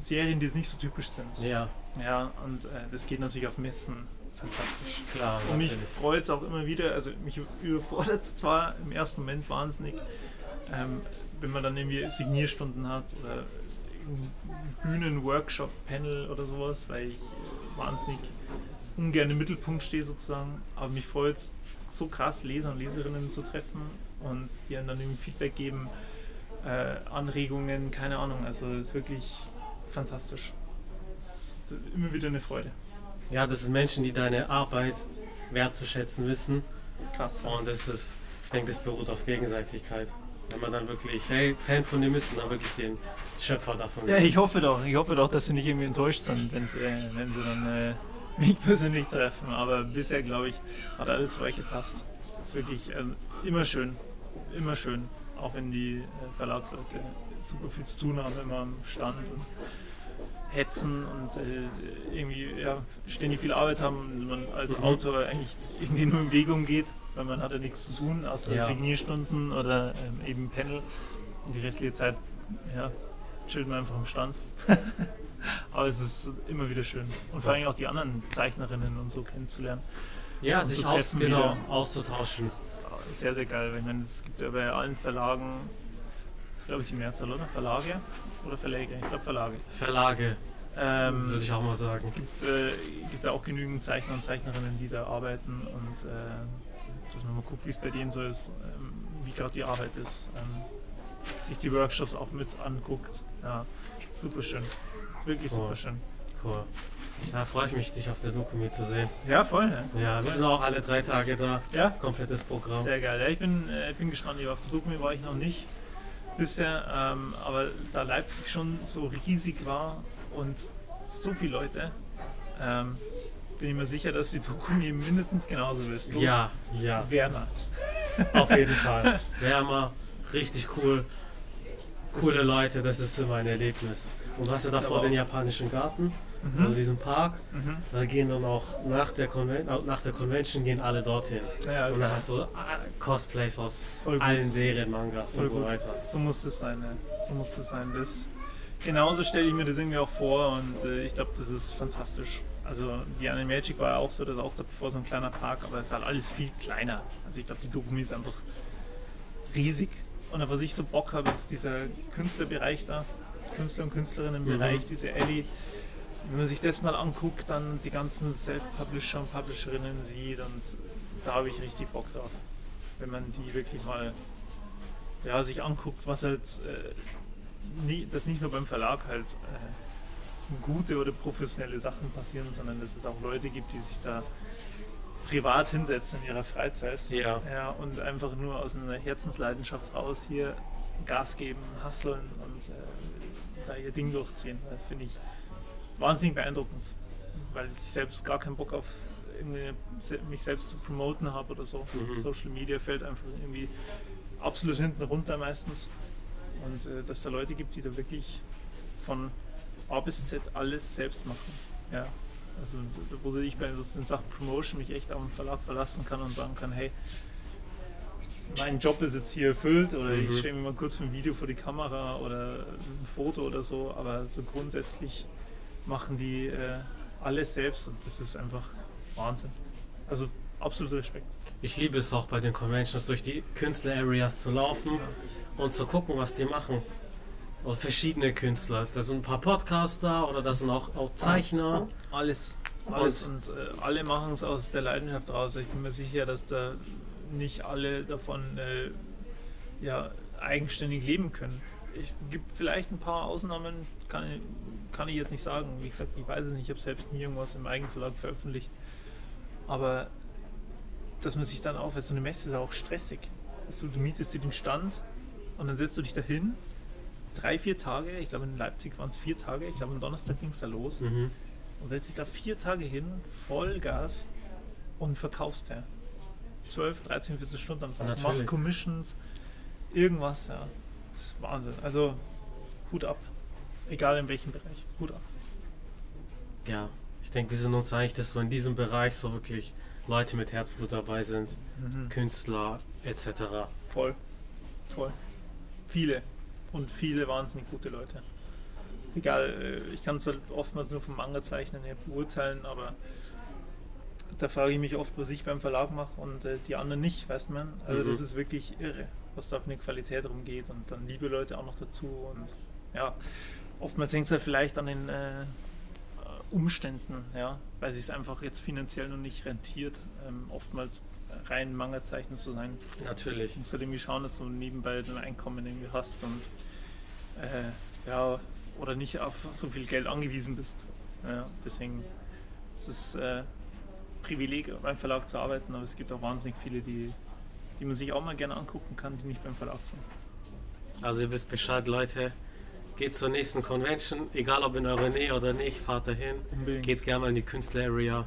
Serien, die jetzt nicht so typisch sind. Ja, Ja, und äh, das geht natürlich auf Messen fantastisch. klar, Und mich natürlich. freut es auch immer wieder, also mich überfordert es zwar im ersten Moment wahnsinnig, ähm, wenn man dann irgendwie Signierstunden hat oder Bühnen-Workshop-Panel oder sowas, weil ich wahnsinnig ungern im Mittelpunkt stehe sozusagen. Aber mich freut es so krass, Leser und Leserinnen zu treffen und die dann irgendwie Feedback geben, äh, Anregungen, keine Ahnung. Also es ist wirklich fantastisch. Es ist immer wieder eine Freude. Ja, das sind Menschen, die deine Arbeit wertzuschätzen wissen. Krass. Und das ist, ich denke, das beruht auf Gegenseitigkeit. Wenn man dann wirklich, hey, Fan von dem ist und dann wirklich den Schöpfer davon Ja, ich hoffe doch. Ich hoffe doch, dass sie nicht irgendwie enttäuscht sind, wenn sie, wenn sie dann äh, mich <laughs> persönlich treffen. Aber bisher, glaube ich, hat alles soweit gepasst. ist wirklich äh, immer schön. Immer schön. Auch wenn die äh, Verlagsleute super viel zu tun haben, immer am Stand und hetzen und äh, irgendwie ja, ständig viel Arbeit haben und man als Mhm. Autor eigentlich irgendwie nur in Bewegung geht, weil man hat ja nichts zu tun, außer Ja. Signierstunden oder ähm, eben Panel. Und die restliche Zeit ja, chillt man einfach am Stand. <laughs> Aber es ist immer wieder schön. Und vor allem auch die anderen Zeichnerinnen und so kennenzulernen. Ja, sich aus, genau, auszutauschen. Sehr, sehr geil. Ich meine, es gibt ja bei allen Verlagen, das ist glaube ich die Mehrzahl, oder? Verlage oder Verläge? Ich glaube Verlage. Verlage, Ähm, würde ich auch mal sagen. gibt es äh, gibt's auch genügend Zeichner und Zeichnerinnen, die da arbeiten und äh, dass man mal guckt, wie es bei denen so ist, ähm, wie gerade die Arbeit ist, ähm, sich die Workshops auch mit anguckt. Ja, super schön. Wirklich super schön. Cool. Da freue ich mich, dich auf der Doku zu sehen. Ja, voll. Ne? Ja, wir sind auch alle drei Tage da. Ja, Komplettes Programm. sehr geil. Ja, ich, bin, äh, bin gespannt. Auf der Doku war ich noch nicht bisher, ähm, aber da Leipzig schon so riesig war und so viele Leute, ähm, bin ich mir sicher, dass die Doku mindestens genauso wird. Bloß Ja, ja, Wärmer. auf jeden <laughs> Fall. Wärmer, richtig cool. Coole Leute, das ist immer ein Erlebnis. Und du hast ja davor den japanischen Garten, also Mhm. diesen Park. Mhm. Da gehen dann auch nach der, Conven äh, nach der Convention gehen alle dorthin. Ja, Und dann hast du äh, Cosplays aus Voll gut. allen Serien, Mangas Voll und so gut. weiter. So muss das sein, ne? So muss das sein. Das, genauso stelle ich mir das irgendwie auch vor und äh, ich glaube, das ist fantastisch. Also die Animagic war ja auch so, dass auch davor so ein kleiner Park, aber es ist halt alles viel kleiner. Also ich glaube, die Dokumi ist einfach riesig. Und auf was ich so Bock habe, ist dieser Künstlerbereich da, Künstler und Künstlerinnenbereich, Mhm. diese Ellie. Wenn man sich das mal anguckt, dann die ganzen Self-Publisher und Publisherinnen sieht und da habe ich richtig Bock drauf. Wenn man die wirklich mal ja, sich anguckt, was halt, äh, nie, dass nicht nur beim Verlag halt äh, gute oder professionelle Sachen passieren, sondern dass es auch Leute gibt, die sich da privat hinsetzen in ihrer Freizeit. Ja. ja. Und einfach nur aus einer Herzensleidenschaft raus hier Gas geben, hasseln und äh, da ihr Ding durchziehen. Finde ich wahnsinnig beeindruckend, weil ich selbst gar keinen Bock auf mich selbst zu promoten habe oder so. Mhm. Social Media fällt einfach irgendwie absolut hinten runter meistens. Und äh, dass es da Leute gibt, die da wirklich von A bis Z alles selbst machen. Ja. Also wo ich bei in Sachen Promotion mich echt auf den Verlag verlassen kann und sagen kann, hey, mein Job ist jetzt hier erfüllt oder mhm. ich stelle mir mal kurz für ein Video vor die Kamera oder ein Foto oder so, aber so grundsätzlich machen die äh, alles selbst und das ist einfach Wahnsinn. Also absoluter Respekt. Ich liebe es auch bei den Conventions durch die Künstler-Areas zu laufen und zu gucken, was die machen. Und verschiedene Künstler. Da sind ein paar Podcaster oder da sind auch, auch Zeichner. Alles. Alles. Und, und äh, alle machen es aus der Leidenschaft raus. Ich bin mir sicher, dass da nicht alle davon äh, ja, eigenständig leben können. Es gibt vielleicht ein paar Ausnahmen, kann, kann ich jetzt nicht sagen. Wie gesagt, ich weiß es nicht. Ich habe selbst nie irgendwas im Eigenverlag veröffentlicht. Aber dass man sich dann auch, weil so eine Messe ist auch stressig. Also du mietest dir den Stand und dann setzt du dich dahin. Drei, vier Tage, ich glaube in Leipzig waren es vier Tage, ich glaube am Donnerstag ging es da los. Mhm. Und setzt dich da vier Tage hin, Vollgas und verkaufst ja. 12, 13, 14 Stunden am Tag. Natürlich. Machst Commissions, irgendwas, ja. Das ist Wahnsinn. Also Hut ab. Egal in welchem Bereich. Hut ab. Ja, ich denke, wir sind uns einig, dass so in diesem Bereich so wirklich Leute mit Herzblut dabei sind, mhm. Künstler etc. Voll. Voll. Viele. Und viele wahnsinnig gute Leute. Egal, äh, ich kann es halt oftmals nur vom Manga-Zeichnen her beurteilen, aber da frage ich mich oft, was ich beim Verlag mache und äh, die anderen nicht, weißt man. Also mhm. das ist wirklich irre, was da auf eine Qualität rumgeht und dann liebe Leute auch noch dazu und ja, oftmals hängt es halt vielleicht an den äh, Umständen, ja, weil es sich einfach jetzt finanziell noch nicht rentiert, ähm, oftmals rein Manga-Zeichner zu sein. Natürlich. Du musst halt irgendwie schauen, dass du nebenbei dein Einkommen irgendwie hast und äh, ja, oder nicht auf so viel Geld angewiesen bist. Ja, deswegen ist es äh, Privileg, beim Verlag zu arbeiten, aber es gibt auch wahnsinnig viele, die, die man sich auch mal gerne angucken kann, die nicht beim Verlag sind. Also ihr wisst Bescheid, Leute geht zur nächsten Convention, egal ob in eurer Nähe oder nicht, fahrt dahin. Unbedingt. Geht gerne mal in die Künstler-Area,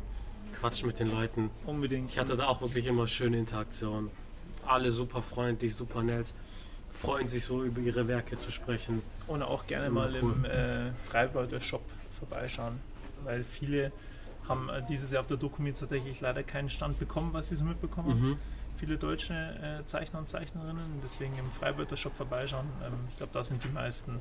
quatscht mit den Leuten. Unbedingt. Ich hatte da auch wirklich immer schöne Interaktionen. Alle super freundlich, super nett. Freuen sich so über ihre Werke zu sprechen. Und auch gerne mal cool. im äh, Freibeuter Shop vorbeischauen, weil viele haben äh, dieses Jahr auf der Dokumi tatsächlich leider keinen Stand bekommen, was sie so mitbekommen mhm. Viele deutsche äh, Zeichner und Zeichnerinnen, deswegen im Freibeuter Shop vorbeischauen. Ähm, ich glaube, da sind die meisten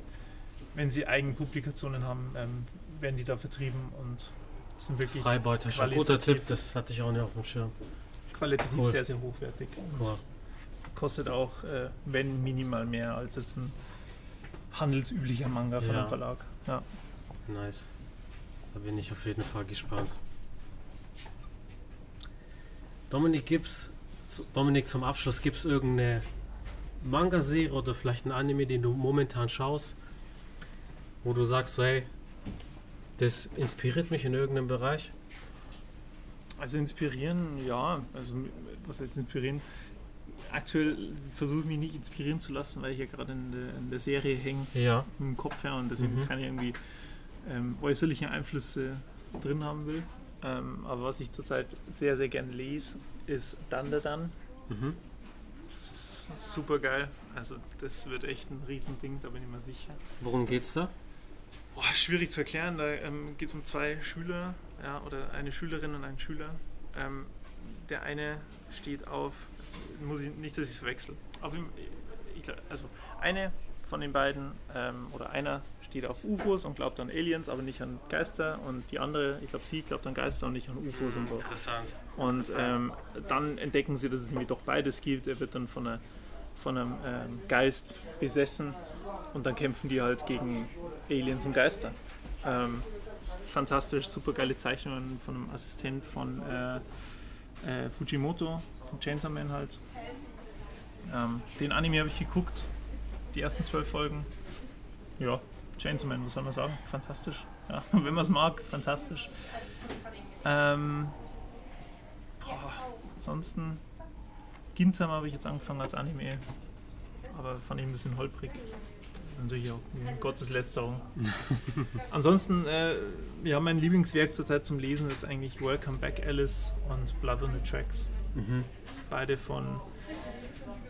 wenn sie eigene Publikationen haben, ähm, werden die da vertrieben und sind wirklich Freibeuter, schon guter Tipp, das hatte ich auch nicht auf dem Schirm. Qualitativ cool. sehr, sehr hochwertig. Cool. Kostet auch, äh, wenn minimal mehr als jetzt ein handelsüblicher Manga von ja. einem Verlag. Ja. Nice. Da bin ich auf jeden Fall gespannt. Dominik, gibt's Dominik zum Abschluss, gibt es irgendeine Manga-Serie oder vielleicht ein Anime, den du momentan schaust, wo du sagst, so, hey, das inspiriert mich in irgendeinem Bereich? Also inspirieren, ja. Also was heißt inspirieren? Aktuell versuche ich mich nicht inspirieren zu lassen, weil ich ja gerade in, in, der Serie hänge ja. im Kopf her und deswegen mhm. keine irgendwie ähm, äußerliche Einflüsse drin haben will. Ähm, aber was ich zurzeit sehr, sehr gerne lese, ist Dandadan. Mhm. Super geil. Also das wird echt ein Riesending, da bin ich mir sicher. Worum geht's da? Boah, schwierig zu erklären. Da ähm, geht es um zwei Schüler ja, oder eine Schülerin und einen Schüler. Ähm, der eine steht auf, muss ich nicht, dass ich es verwechsel. Auf, ich, also eine von den beiden ähm, oder einer steht auf UFOs und glaubt an Aliens, aber nicht an Geister und die andere, ich glaube sie glaubt an Geister und nicht an UFOs und so. Interessant. Und Interessant. Ähm, dann entdecken sie, dass es irgendwie doch beides gibt. Er wird dann von, einer, von einem ähm, Geist besessen und dann kämpfen die halt gegen Aliens und Geister. Ähm, fantastisch, super geile Zeichnungen von einem Assistent von äh, äh, Fujimoto, von Chainsaw Man halt. Ähm, den Anime habe ich geguckt, die ersten zwölf Folgen. Ja, Chainsaw Man, was soll man sagen? Fantastisch. Ja, <laughs> wenn man es mag, fantastisch. Ähm, boah, ansonsten Ginzam habe ich jetzt angefangen als Anime, aber fand ich ein bisschen holprig. Das ist natürlich auch Gotteslästerung. <laughs> Ansonsten, äh, ja, mein Lieblingswerk zurzeit zum Lesen ist eigentlich Welcome Back Alice und Blood on the Tracks. Mhm. Beide von,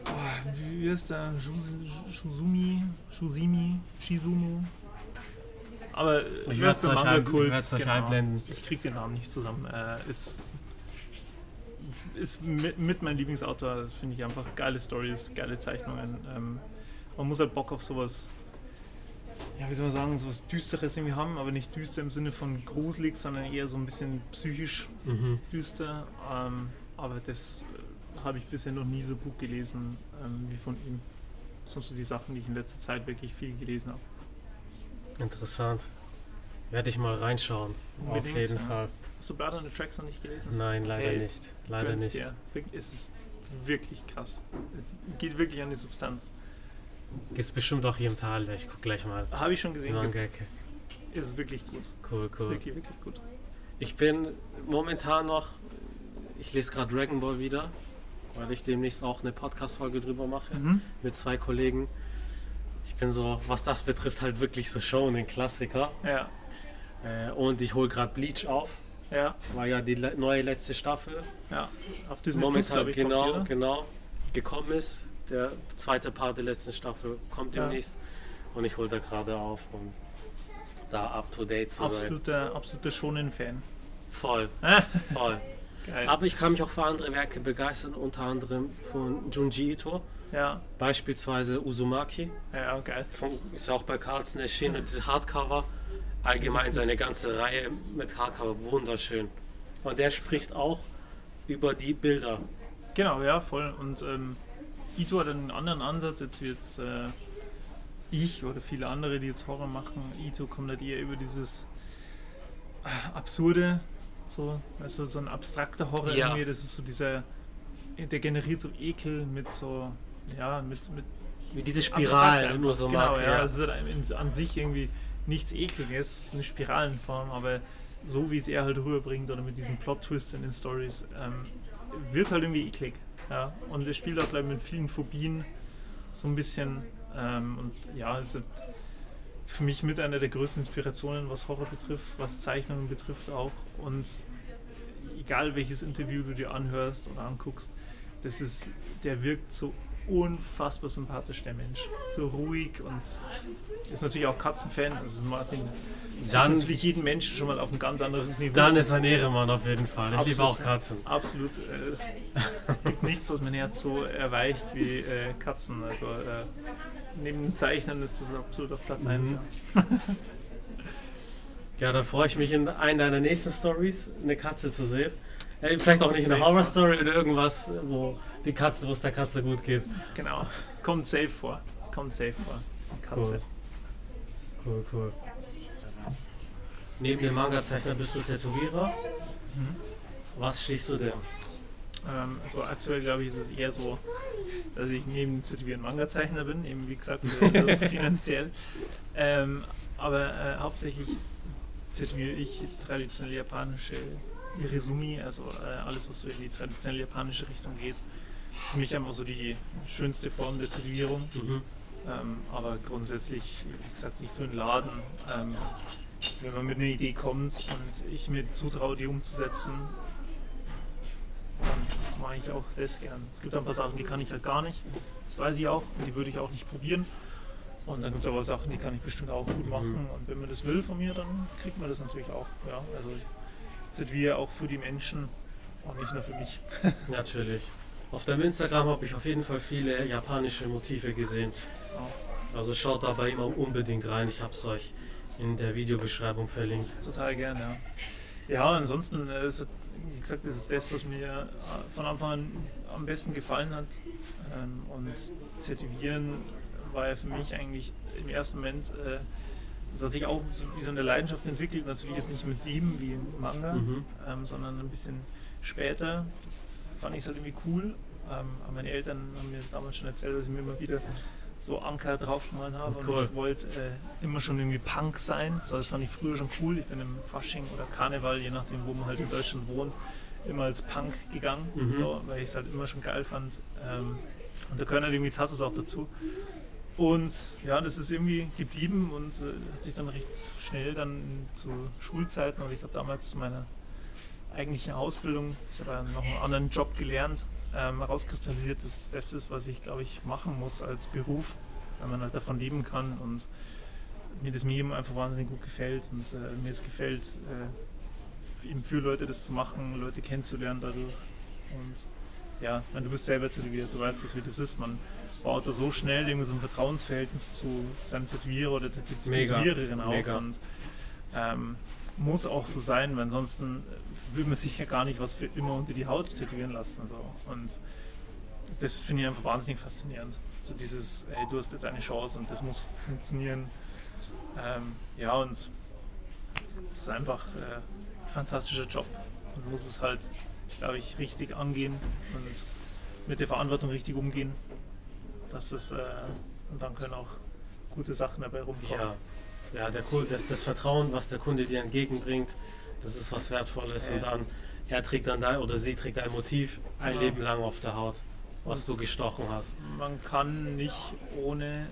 oh, wie heißt der? Shuz- Shuzumi, Shuzimi, Shizumu. Aber äh, Ich wer werd's für euch ein- Manga-Kult, ich euch einblenden. Ich krieg den Namen nicht zusammen. Äh, ist, ist mit, mit mein Lieblingsautor, finde ich einfach geile Stories, geile Zeichnungen. Ähm, man muss halt Bock auf sowas, ja, wie soll man sagen, sowas Düsteres irgendwie haben, aber nicht düster im Sinne von gruselig, sondern eher so ein bisschen psychisch Mhm. düster. Ähm, aber das habe ich bisher noch nie so gut gelesen ähm, wie von ihm. Das sind so die Sachen, die ich in letzter Zeit wirklich viel gelesen habe. Interessant. Werde ich mal reinschauen. Auf Unbedingt, jeden ja. Fall. Hast du Blood on the Tracks noch nicht gelesen? Nein, leider Hey, nicht. Leider nicht. Dir. Es ist wirklich krass. Es geht wirklich an die Substanz. Gibt's bestimmt auch hier im Tal. Ich guck gleich mal. Habe ich schon gesehen. Ist wirklich gut. Cool, cool. Wirklich, wirklich gut. Ich bin momentan noch, ich lese gerade Dragon Ball wieder, weil ich demnächst auch eine Podcast-Folge drüber mache Mhm. mit zwei Kollegen. Ich bin so, was das betrifft, halt wirklich so schon ein Klassiker. Ja, Äh, und ich hole gerade Bleach auf, ja, war ja die le neue letzte Staffel. ja. Auf Plus, momentan glaub ich, kommt genau, genau gekommen ist. Der zweite Part der letzten Staffel kommt Ja. demnächst und ich hole da gerade auf, um da up to date zu sein. Absoluter, absoluter Shonen-Fan. Voll, <laughs> voll. Geil. Aber ich kann mich auch für andere Werke begeistern, unter anderem von Junji Ito, ja, beispielsweise Uzumaki. ja, geil. Von, ist auch bei Carlsen erschienen und diese Hardcover. Allgemein seine ganze Reihe mit Hardcover wunderschön. Und der spricht auch über die Bilder. Genau, ja, voll. Und ähm, Ito hat einen anderen Ansatz, jetzt wie jetzt äh, ich oder viele andere, die jetzt Horror machen. Ito kommt halt eher über dieses äh, Absurde, so, also so ein abstrakter Horror Ja. irgendwie. Das ist so dieser, der generiert so Ekel mit so, ja, mit, mit Wie diese Spiralen, einfach. nur so genau, mag. ja. Ja. In, an sich irgendwie nichts Ekliges, eine Spiralenform, aber so wie es er halt rüberbringt oder mit diesen Plot-Twists in den Stories, ähm, wird halt irgendwie eklig. Ja? Und er spielt auch gleich mit vielen Phobien so ein bisschen. Ähm, und ja, ist für mich mit einer der größten Inspirationen, was Horror betrifft, was Zeichnungen betrifft auch. Und egal welches Interview du dir anhörst oder anguckst, das ist, der wirkt so unfassbar sympathisch, der Mensch. So ruhig und ist natürlich auch Katzenfan. Also Martin Dann- natürlich jeden Menschen schon mal auf ein ganz anderes Niveau. Dann ist ein Ehrenmann auf jeden Fall. Ich liebe Absolut. auch Katzen. Absolut. Äh, Es gibt nichts, was mein Herz so erweicht wie äh, Katzen. Also äh, neben dem Zeichnen ist das absolut auf Platz 1. Mhm. Ja. Ja, da freue ich mich in einer deiner nächsten Stories eine Katze zu sehen. Äh, vielleicht auch nicht eine Safe. Horror-Story oder irgendwas, wo die Katze, wo es der Katze gut geht. Genau. Kommt safe vor. Kommt safe vor. Katze. Cool, cool. Neben dem Manga-Zeichner bist du Tätowierer. Mhm. Was schließt du denn? Ähm, also aktuell glaube ich ist es eher so, dass ich neben Tätowieren Manga-Zeichner bin, eben wie gesagt äh, <laughs> finanziell. Ähm, aber äh, hauptsächlich tätowiere ich traditionell japanische Irizumi, also äh, alles was so in die traditionell japanische Richtung geht. Das ist für mich einfach so die schönste Form der Tätowierung. Mhm. Ähm, aber grundsätzlich, wie gesagt, nicht für einen Laden. Ähm, wenn man mit einer Idee kommt und ich mir zutraue, die umzusetzen, dann mache ich auch das gern. Es gibt ein paar Sachen, die kann ich halt gar nicht. Das weiß ich auch und die würde ich auch nicht probieren. Und dann gibt es aber Sachen, die kann ich bestimmt auch gut machen. Mhm. Und wenn man das will von mir, dann kriegt man das natürlich auch. Ja, also ich tätowiere auch für die Menschen und nicht nur für mich. <laughs> Natürlich. Auf deinem Instagram habe ich auf jeden Fall viele japanische Motive gesehen. Also schaut da bei ihm auch unbedingt rein. Ich habe es euch in der Videobeschreibung verlinkt. Total gern, ja. Ja, ansonsten, äh, ist, wie gesagt, das ist das, was mir äh, von Anfang an am besten gefallen hat. Ähm, Und Tätowieren war ja für mich eigentlich im ersten Moment, äh, das hat sich auch wie so eine Leidenschaft entwickelt. Natürlich jetzt nicht mit sieben wie im Manga, Mhm. ähm, sondern ein bisschen später. Fand ich es halt irgendwie cool. Ähm, aber meine Eltern haben mir damals schon erzählt, dass ich mir immer wieder so Anker draufgemalt habe. Cool. Und ich wollte äh, immer schon irgendwie Punk sein. So, das fand ich früher schon cool. Ich bin im Fasching oder Karneval, je nachdem, wo man halt in Deutschland wohnt, immer als Punk gegangen, Mhm. so, weil ich es halt immer schon geil fand. Ähm, und da gehören halt irgendwie Tattoos auch dazu. Und ja, das ist irgendwie geblieben und äh, hat sich dann recht schnell dann zu Schulzeiten, oder ich glaube damals zu meiner eigentlichen Ausbildung, ich habe ja noch einen anderen Job gelernt, ähm, herauskristallisiert, dass das ist, was ich glaube ich machen muss als Beruf, weil man halt davon leben kann und mir das Medium einfach wahnsinnig gut gefällt und äh, mir es gefällt, äh, eben für Leute das zu machen, Leute kennenzulernen dadurch und ja, meine, du bist selber tätowiert, du weißt das, wie das ist. Man baut da so schnell irgendwie so ein Vertrauensverhältnis zu seinem Tätowierer oder der Tät- Mega, Tätowiererin auf mega. und ähm, muss auch so sein, weil ansonsten will man sich ja gar nicht was für immer unter die Haut tätowieren lassen. So. Und das finde ich einfach wahnsinnig faszinierend. So dieses, ey, du hast jetzt eine Chance und das muss funktionieren. Ähm, ja, und es ist einfach äh, ein fantastischer Job. Man muss es halt, glaube ich, richtig angehen und mit der Verantwortung richtig umgehen. Dass das, äh, und dann können auch gute Sachen dabei rumkommen. Ja, ja der, das, das Vertrauen, was der Kunde dir entgegenbringt, das ist was Wertvolles. Und dann, er trägt dann dein, oder sie trägt ein Motiv ein. Leben lang auf der Haut, was Und- du gestochen hast. Man kann nicht ohne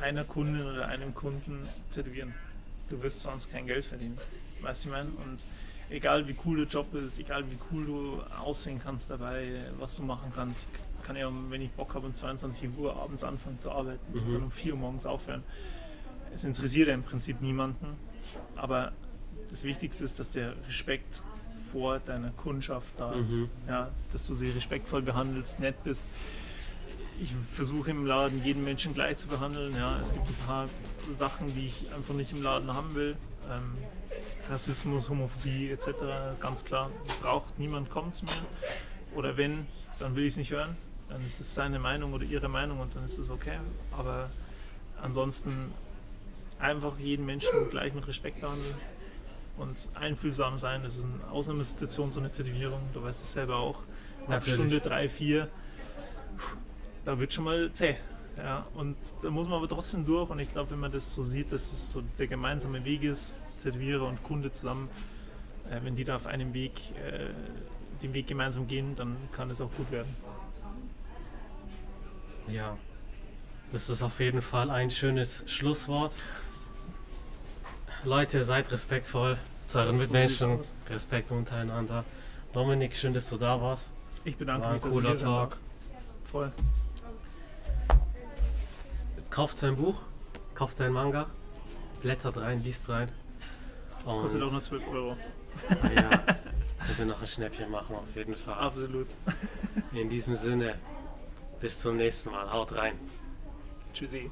einer Kundin oder einem Kunden tätowieren. Du wirst sonst kein Geld verdienen. Weißt du, ich meine? Und egal wie cool der Job ist, egal wie cool du aussehen kannst dabei, was du machen kannst. Ich kann ja, wenn ich Bock habe, um 22 Uhr abends anfangen zu arbeiten und Mhm. dann um 4 Uhr morgens aufhören. Es interessiert ja im Prinzip niemanden. Aber das Wichtigste ist, dass der Respekt vor deiner Kundschaft da ist. Mhm. Ja, dass du sie respektvoll behandelst, nett bist. Ich versuche im Laden jeden Menschen gleich zu behandeln. Ja, es gibt ein paar Sachen, die ich einfach nicht im Laden haben will. Ähm, Rassismus, Homophobie etc. Ganz klar. Braucht niemand kommt zu mir. Oder wenn, dann will ich es nicht hören. Dann ist es seine Meinung oder ihre Meinung und dann ist es okay. Aber ansonsten einfach jeden Menschen gleich mit Respekt behandeln und einfühlsam sein. Das ist eine Ausnahmesituation, so eine Tätowierung. Du weißt es selber auch. Nach. Stunde drei, vier, da wird schon mal zäh. Ja, und da muss man aber trotzdem durch. Und ich glaube, wenn man das so sieht, dass es so der gemeinsame Weg ist, Tätowierer und Kunde zusammen, äh, wenn die da auf einem Weg, äh, den Weg gemeinsam gehen, dann kann es auch gut werden. Ja, das ist auf jeden Fall ein schönes Schlusswort. Leute, seid respektvoll zu euren So Mitmenschen, sieht's Respekt untereinander. Dominik, schön, dass du da warst. Ich bedanke War ein mich, cooler Talk. Voll. Kauft sein Buch, kauft sein Manga, blättert rein, liest rein. Und, Kostet auch nur 12 Euro. Ah ja, <laughs> könnt ihr noch ein Schnäppchen machen, auf jeden Fall. Absolut. In diesem Sinne, bis zum nächsten Mal. Haut rein. Tschüssi.